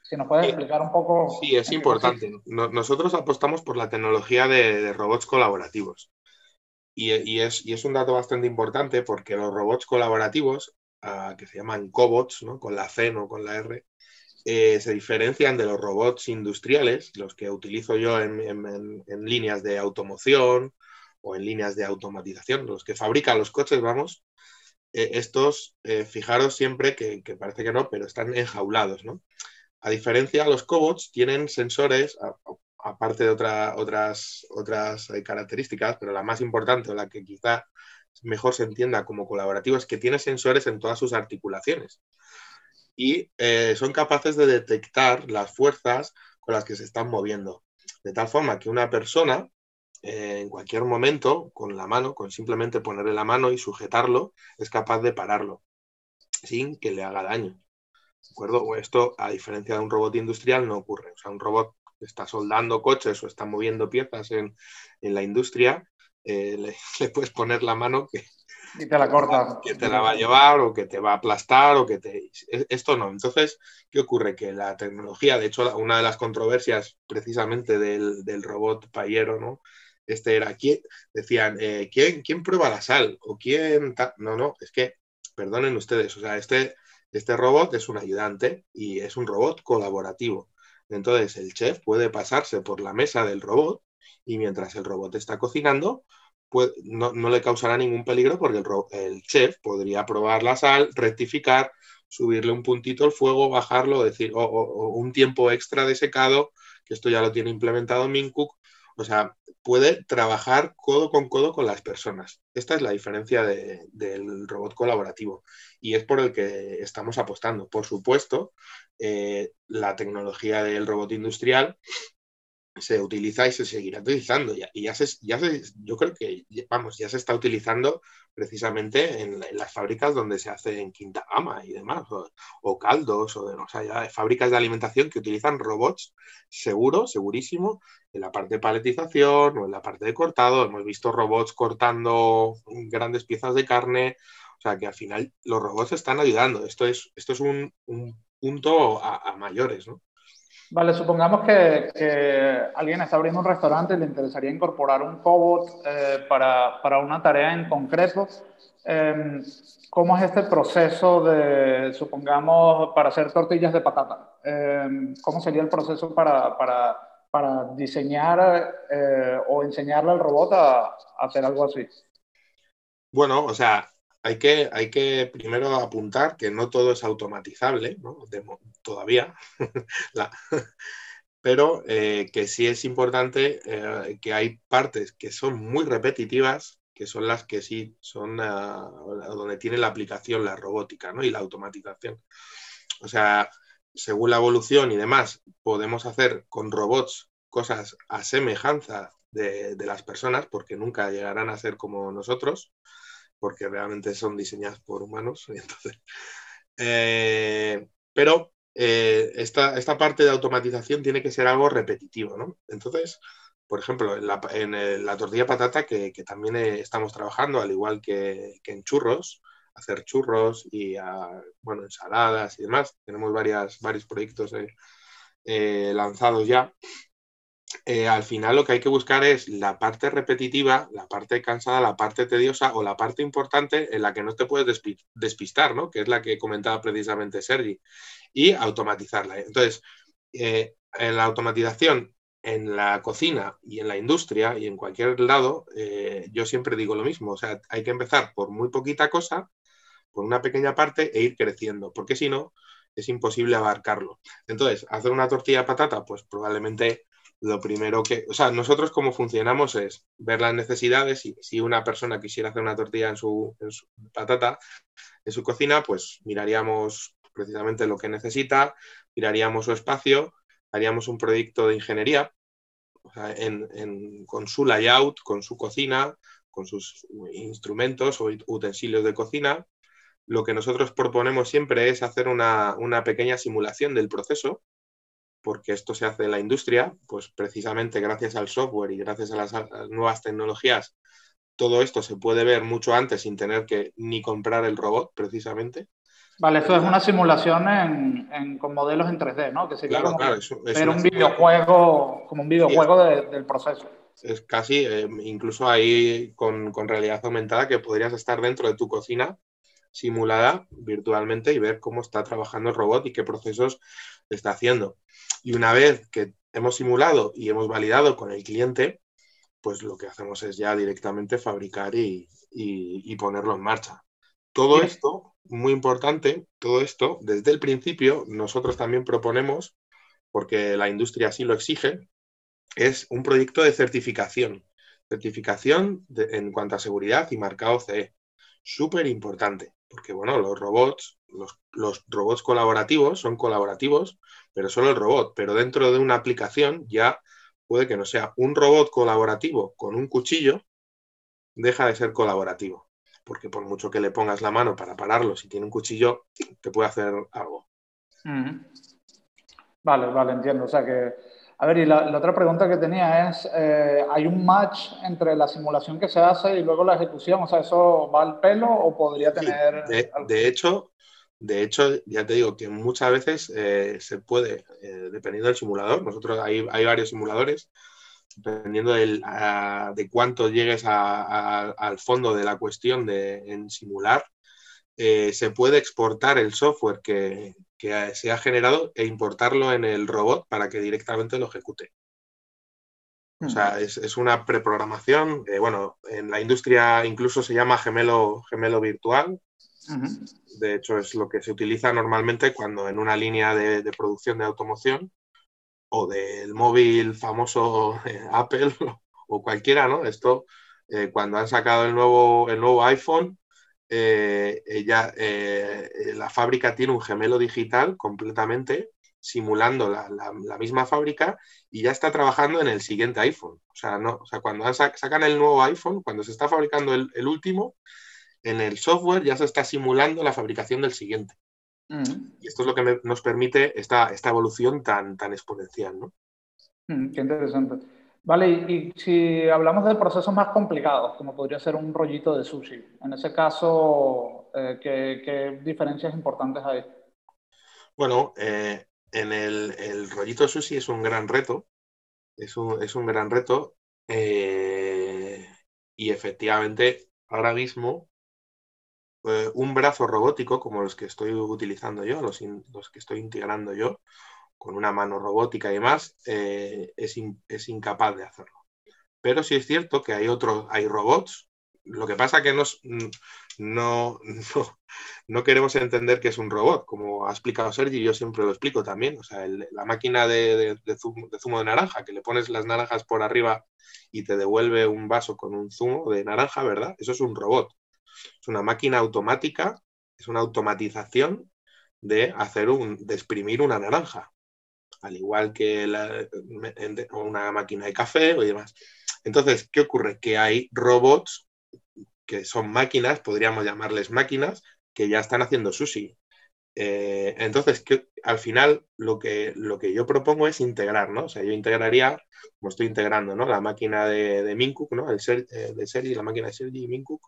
Speaker 1: Si nos puedes explicar un poco.
Speaker 5: Sí, es importante. Nosotros apostamos por la tecnología de, de robots colaborativos. Y, es, un dato bastante importante porque los robots colaborativos, ah, que se llaman cobots, ¿no? con la C, no con la R, eh, se diferencian de los robots industriales, los que utilizo yo en, líneas de automoción o en líneas de automatización, los que fabrican los coches, vamos. Eh, estos, eh, fijaros siempre que, que, parece que no, pero están enjaulados, ¿no? A diferencia, los cobots tienen sensores, aparte de otras, otras eh, características, pero la más importante, la que quizá mejor se entienda como colaborativo, es que tiene sensores en todas sus articulaciones y eh, son capaces de detectar las fuerzas con las que se están moviendo. De tal forma que una persona, eh, en cualquier momento, con la mano, con simplemente ponerle la mano y sujetarlo, es capaz de pararlo sin que le haga daño. ¿De acuerdo? Esto, a diferencia de un robot industrial, no ocurre. O sea, un robot está soldando coches o está moviendo piezas en, la industria, eh, <laughs> le, puedes poner la mano que,
Speaker 1: y te la corta.
Speaker 5: Que te la va a llevar o que te va a aplastar o que te... Esto no. Entonces, ¿qué ocurre? Que la tecnología, de hecho, una de las controversias precisamente del, del robot payero, ¿no? Este era, ¿quién? Decían, eh, ¿quién, ¿quién prueba la sal? ¿O quién...? No, no, es que, perdonen ustedes, o sea, este, este robot es un ayudante y es un robot colaborativo. Entonces, el chef puede pasarse por la mesa del robot y mientras el robot está cocinando, no, le causará ningún peligro porque el, chef podría probar la sal, rectificar, subirle un puntito al fuego, bajarlo, decir, o, un tiempo extra de secado, que esto ya lo tiene implementado Mincook. O sea, puede trabajar codo con codo con las personas. Esta es la diferencia del robot colaborativo y es por el que estamos apostando. Por supuesto, eh, la tecnología del robot industrial se utiliza y se seguirá utilizando. Y ya se, ya se, yo creo que, vamos, ya se está utilizando precisamente en, las fábricas donde se hace en quinta gama y demás, o, caldos, o, de, sea, ya fábricas de alimentación que utilizan robots seguro, segurísimo, en la parte de paletización o en la parte de cortado. Hemos visto robots cortando grandes piezas de carne. O sea, que al final los robots están ayudando. Esto es, esto es un, punto a, a mayores, ¿no?
Speaker 1: Vale, supongamos que, alguien está abriendo un restaurante y le interesaría incorporar un cobot eh, para, para, una tarea en concreto. Em, ¿Cómo es este proceso de, supongamos, para hacer tortillas de patata? Em, ¿Cómo sería el proceso para, para, para diseñar eh, o enseñarle al robot a, a hacer algo así?
Speaker 5: Bueno, o sea, hay que, hay que primero apuntar que no todo es automatizable, ¿no? todavía, <laughs> <laughs> pero eh, que sí es importante eh, que hay partes que son muy repetitivas, que son las que sí son ah, donde tiene la aplicación la robótica ¿no? y la automatización. O sea, según la evolución y demás, podemos hacer con robots cosas a semejanza de, de las personas, porque nunca llegarán a ser como nosotros porque realmente son diseñadas por humanos. <laughs> Entonces, eh, pero eh, esta, esta, parte de automatización tiene que ser algo repetitivo, ¿no? Entonces, por ejemplo, en la, tortilla patata, que, que, también estamos trabajando, al igual que, que en churros, hacer churros y, bueno, ensaladas y demás. Tenemos varias, varios proyectos eh, lanzados ya. Eh, al final lo que hay que buscar es la parte repetitiva, la parte cansada, la parte tediosa o la parte importante en la que no te puedes despistar, ¿no? que es la que comentaba precisamente Sergi, y automatizarla. Entonces, eh, en la automatización, en la cocina y en la industria y en cualquier lado, eh, yo siempre digo lo mismo, o sea, hay que empezar por muy poquita cosa, por una pequeña parte e ir creciendo, porque si no, es imposible abarcarlo. Entonces, hacer una tortilla de patata, pues probablemente lo primero que, o sea, nosotros cómo funcionamos es ver las necesidades y si una persona quisiera hacer una tortilla en su, patata, en su cocina, pues miraríamos precisamente lo que necesita, miraríamos su espacio, haríamos un proyecto de ingeniería con su layout, con su cocina, con sus instrumentos o utensilios de cocina. Lo que nosotros proponemos siempre es hacer una, una pequeña simulación del proceso porque esto se hace en la industria, pues precisamente gracias al software y gracias a las, nuevas tecnologías, todo esto se puede ver mucho antes sin tener que ni comprar el robot, precisamente.
Speaker 1: Vale, esto es una simulación en, con modelos en 3D, ¿no? Que sería
Speaker 5: claro, claro,
Speaker 1: es, un videojuego, como un videojuego del proceso.
Speaker 5: Es casi, eh, incluso ahí con, con realidad aumentada, que podrías estar dentro de tu cocina simulada virtualmente y ver cómo está trabajando el robot y qué procesos está haciendo. Y una vez que hemos simulado y hemos validado con el cliente, pues lo que hacemos es ya directamente fabricar y, ponerlo en marcha. Todo esto, muy importante, todo esto, desde el principio, nosotros también proponemos, porque la industria así lo exige, es un proyecto de certificación. Certificación en cuanto a seguridad y marcado CE. Súper importante, porque bueno, los robots los, robots colaborativos son colaborativos, pero solo el robot. Pero dentro de una aplicación ya puede que no sea un robot colaborativo con un cuchillo, deja de ser colaborativo. Porque por mucho que le pongas la mano para pararlo, si tiene un cuchillo, te puede hacer algo.
Speaker 1: Vale, vale, entiendo. O sea que A ver, y la, otra pregunta que tenía es, eh, ¿hay un match entre la simulación que se hace y luego la ejecución? O sea, ¿eso va al pelo o podría tener...?
Speaker 5: de, hecho, de hecho, ya te digo que muchas veces eh, se puede, eh, dependiendo del simulador, nosotros hay, hay varios simuladores, dependiendo de cuánto llegues al fondo de la cuestión de, en simular, se puede exportar el software que, que se ha generado e importarlo en el robot para que directamente lo ejecute. O sea, es, una preprogramación. bueno, en la industria incluso se llama gemelo, gemelo virtual. De hecho, es lo que se utiliza normalmente cuando en una línea de, producción de automoción o del móvil famoso <laughs> eh, Apple <laughs> o cualquiera, ¿no? Esto, eh, cuando han sacado el nuevo, el nuevo iPhone, eh, eh, la fábrica tiene un gemelo digital completamente simulando la, misma fábrica y ya está trabajando en el siguiente iPhone. O sea, no, o sea cuando sacan el nuevo iPhone, cuando se está fabricando el, último, en el software ya se está simulando la fabricación del siguiente. Mm. Y esto es lo que nos permite esta, esta evolución tan, tan exponencial. ¿no?
Speaker 1: Mm, qué interesante. Vale, y, si hablamos de procesos más complicados, como podría ser un rollito de sushi, en ese caso, eh, ¿qué, diferencias importantes hay?
Speaker 5: Bueno, eh, en el, rollito de sushi es un gran reto, es un, es un gran reto eh, y efectivamente ahora mismo un brazo robótico como los que estoy utilizando yo, los, los que estoy integrando yo, con una mano robótica y demás, eh, es, incapaz de hacerlo. Pero sí es cierto que hay otros, hay robots. Lo que pasa que nos, no, no, queremos entender que es un robot, como ha explicado Sergi, yo siempre lo explico también. O sea, la máquina de, zumo, de, zumo, de naranja, que le pones las naranjas por arriba y te devuelve un vaso con un zumo de naranja, ¿verdad? Eso es un robot. Es una máquina automática, es una automatización de hacer un, de exprimir una naranja al igual que una máquina de café o demás. Entonces, ¿qué ocurre? Que hay robots que son máquinas, podríamos llamarles máquinas, que ya están haciendo sushi. Eh, entonces, que, al final lo que, lo que yo propongo es integrar, ¿no? O sea, yo integraría, como estoy integrando, ¿no? La máquina de, de Mincook, ¿no? El ser, eh, de Sergi, la máquina de Sergi y Mincook,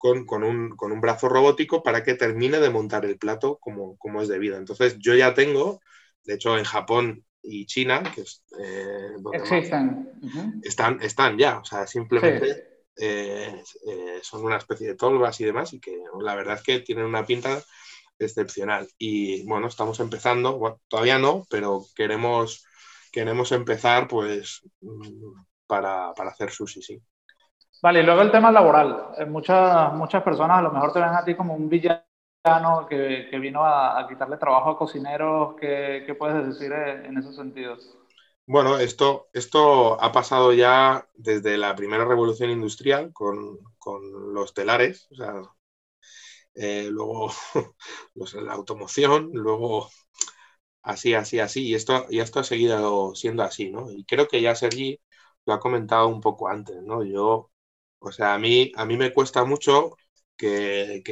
Speaker 5: con, con, un, con, un, brazo robótico para que termine de montar el plato como, como es debido. Entonces, yo ya tengo de hecho, en Japón y China, que es,
Speaker 1: eh, Existen.
Speaker 5: están, están ya, o sea, simplemente eh, eh, son una especie de tolvas y demás, y que la verdad es que tienen una pinta excepcional. Y bueno, estamos empezando, todavía no, pero queremos, queremos empezar pues mm, para, para hacer sushi, sí.
Speaker 1: Vale, y luego el tema laboral. Muchas, muchas personas a lo mejor te ven a ti como un villano que, que vino a, quitarle trabajo a cocineros. ¿Qué, qué puedes decir en ese sentido?
Speaker 5: Bueno, esto, esto ha pasado ya desde la primera revolución industrial con, con los telares, eh, luego <laughs> la automoción, luego así, así, así, y esto, y esto ha seguido siendo así, ¿no? Y creo que ya Sergi lo ha comentado un poco antes, ¿no? Yo, o sea, a mí, a mí me cuesta mucho que,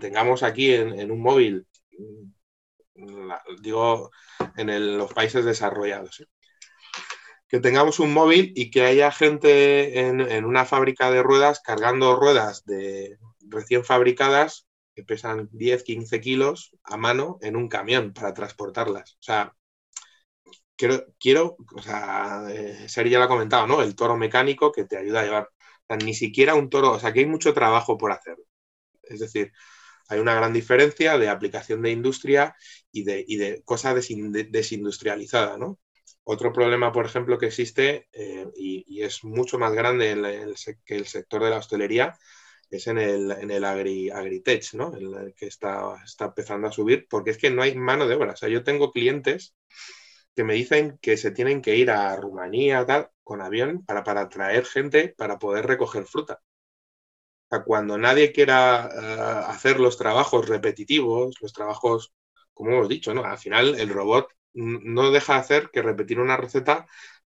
Speaker 5: tengamos aquí en, un móvil, mm, digo, en los países desarrollados. ¿eh? Que tengamos un móvil y que haya gente en, una fábrica de ruedas cargando ruedas de recién fabricadas que pesan 10, 15 kilos a mano en un camión para transportarlas. O sea, quiero, quiero o sea, eh, Seri ya lo ha comentado, ¿no? El toro mecánico que te ayuda a llevar ni siquiera un toro, o sea, que hay mucho trabajo por hacer. Es decir, hay una gran diferencia de aplicación de industria y de, y de cosa desindustrializada, ¿no? Otro problema, por ejemplo, que existe eh, y, es mucho más grande que el sector de la hostelería es en el, en el agri, agritech, ¿no? Que está, está empezando a subir, porque es que no hay mano de obra. O sea, yo tengo clientes que me dicen que se tienen que ir a Rumanía tal, con avión para, para traer gente para poder recoger fruta. Cuando nadie quiera eh, hacer los trabajos repetitivos, los trabajos, como hemos dicho, ¿no? al final el robot no deja de hacer que repetir una receta,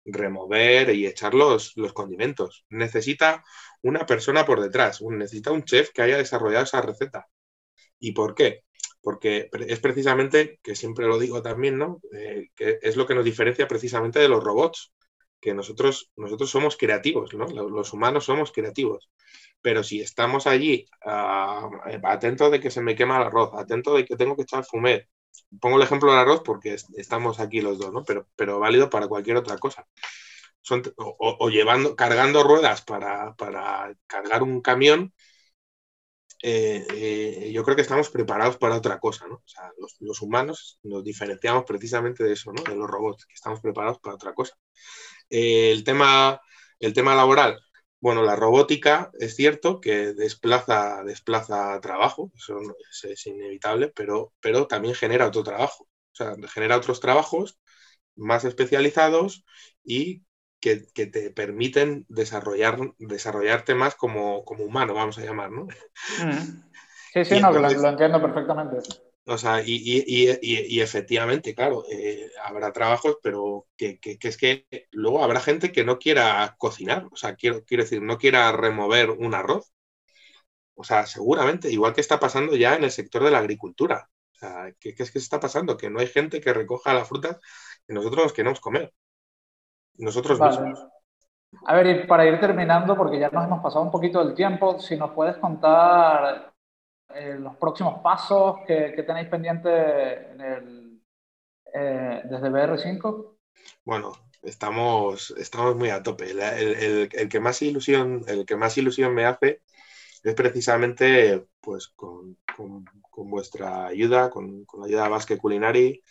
Speaker 5: remover y echar los, los condimentos. Necesita una persona por detrás, necesita un chef que haya desarrollado esa receta. ¿Y por qué? Porque es precisamente, que siempre lo digo también, ¿no? Eh, que es lo que nos diferencia precisamente de los robots, que nosotros, nosotros somos creativos, ¿no? Los humanos somos creativos. Pero si estamos allí uh, atentos de que se me quema el arroz, atento de que tengo que echar fumet, pongo el ejemplo del arroz porque estamos aquí los dos, ¿no? Pero, pero válido para cualquier otra cosa. Son, o, llevando, cargando ruedas para, para cargar un camión, eh, eh, yo creo que estamos preparados para otra cosa. O sea, los, humanos nos diferenciamos precisamente de eso, ¿no? De los robots, que estamos preparados para otra cosa. Eh, el, tema, el tema laboral, bueno, la robótica es cierto que desplaza, desplaza trabajo, eso es, inevitable, pero, pero también genera otro trabajo. O sea, genera otros trabajos más especializados y que, te permiten desarrollar, desarrollarte más como, como humano, vamos a llamar, ¿no?
Speaker 1: Mm. Sí, sí, no, lo, entiendo perfectamente.
Speaker 5: O sea, y, y, y, efectivamente, claro, eh, habrá trabajos, pero que, que, es que luego habrá gente que no quiera cocinar, o sea, quiero, quiero decir, no quiera remover un arroz. O sea, seguramente, igual que está pasando ya en el sector de la agricultura. O sea, ¿qué, es que está pasando? Que no hay gente que recoja la fruta que nosotros nos queremos comer nosotros mismos.
Speaker 1: A ver, y para ir terminando, porque ya nos hemos pasado un poquito del tiempo, si nos puedes contar eh, los próximos pasos que, tenéis pendiente en el, eh, desde BR5.
Speaker 5: Bueno, estamos, estamos muy a tope. El, el, el, que más ilusión, el que más ilusión me hace es precisamente pues, con, con, con vuestra ayuda, con, con, la ayuda de Basque Culinary,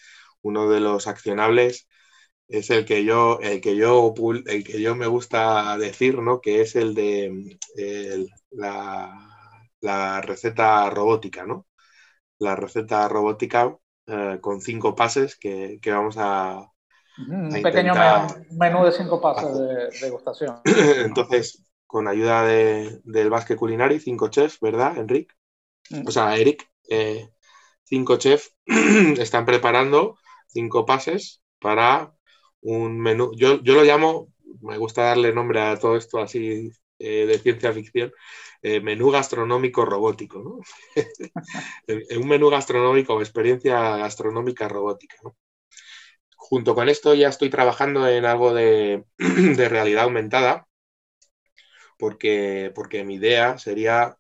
Speaker 5: uno de los accionables es el que yo, el que yo, el que yo me gusta decir, ¿no? Que es el de la, receta robótica, ¿no? La receta robótica eh, con cinco pases que, vamos a,
Speaker 1: un pequeño menú, de cinco pases de degustación. <clears throat>
Speaker 5: Entonces, con ayuda del Basque Culinary, cinco chefs, ¿verdad, Enric? Mm. O sea, Eric, eh, cinco chefs <clears throat> están preparando cinco pases para un menú, yo, yo lo llamo, me gusta darle nombre a todo esto así eh, de ciencia ficción, eh, menú gastronómico robótico, ¿no? <laughs> un menú gastronómico o experiencia gastronómica robótica, ¿no? Junto con esto ya estoy trabajando en algo de, <clears throat> de realidad aumentada, porque, porque mi idea sería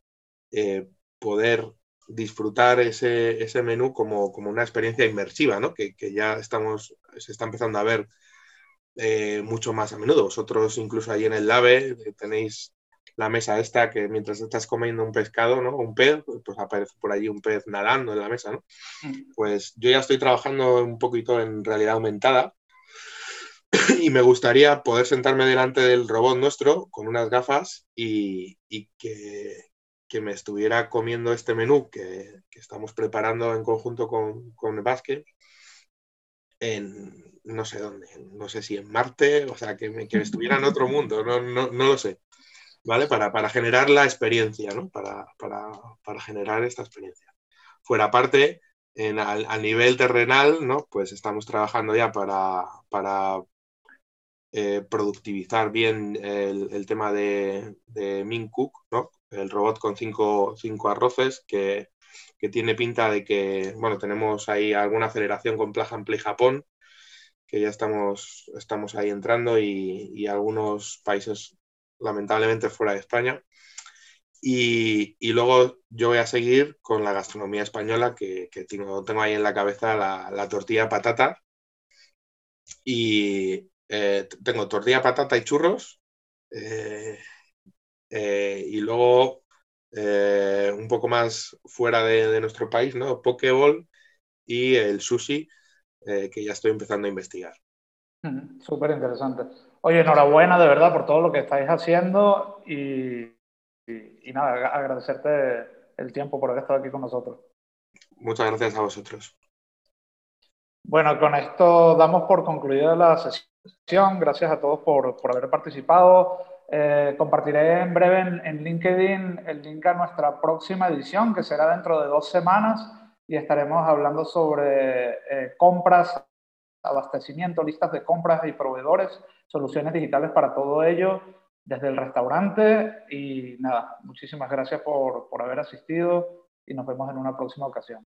Speaker 5: eh, poder disfrutar ese, ese menú como, como, una experiencia inmersiva, ¿no? Que, que, ya estamos, se está empezando a ver eh, mucho más a menudo. Vosotros incluso ahí en el LAVE eh, tenéis la mesa esta que mientras estás comiendo un pescado, ¿no? Un pez, pues aparece por allí un pez nadando en la mesa, ¿no? Mm. Pues yo ya estoy trabajando un poquito en realidad aumentada y me gustaría poder sentarme delante del robot nuestro con unas gafas y, que, que, me estuviera comiendo este menú que, que estamos preparando en conjunto con, con el básquet en, no sé dónde, no sé si en Marte, o sea, que, que estuviera en otro mundo, no, no, no lo sé, ¿vale? Para, para, generar la experiencia, ¿no? Para, para, para generar esta experiencia. Fuera parte, en, a, nivel terrenal, ¿no? Pues estamos trabajando ya para, para eh, productivizar bien el, el tema de, de Min Cook, ¿no? El robot con cinco, cinco arroces que, que, tiene pinta de que, bueno, tenemos ahí alguna aceleración con Plug and Play Japón, que ya estamos, estamos ahí entrando y, algunos países lamentablemente fuera de España. Y, luego yo voy a seguir con la gastronomía española, que, tengo, tengo, ahí en la cabeza la, tortilla patata. Y eh, tengo tortilla patata y churros. Eh, eh, y luego un poco más fuera de, de, nuestro país, ¿no? Pokeball y el sushi, eh, que ya estoy empezando a investigar.
Speaker 1: Súper interesante. Oye, enhorabuena de verdad por todo lo que estáis haciendo y, y, nada, agradecerte el tiempo por haber estado aquí con nosotros.
Speaker 5: Muchas gracias a vosotros.
Speaker 1: Bueno, con esto damos por concluida la sesión. Gracias a todos por, por haber participado. Eh, compartiré en breve en, en, LinkedIn el link a nuestra próxima edición, que será dentro de dos semanas y estaremos hablando sobre eh, compras, abastecimiento, listas de compras y proveedores, soluciones digitales para todo ello desde el restaurante y nada, muchísimas gracias por, por haber asistido y nos vemos en una próxima ocasión.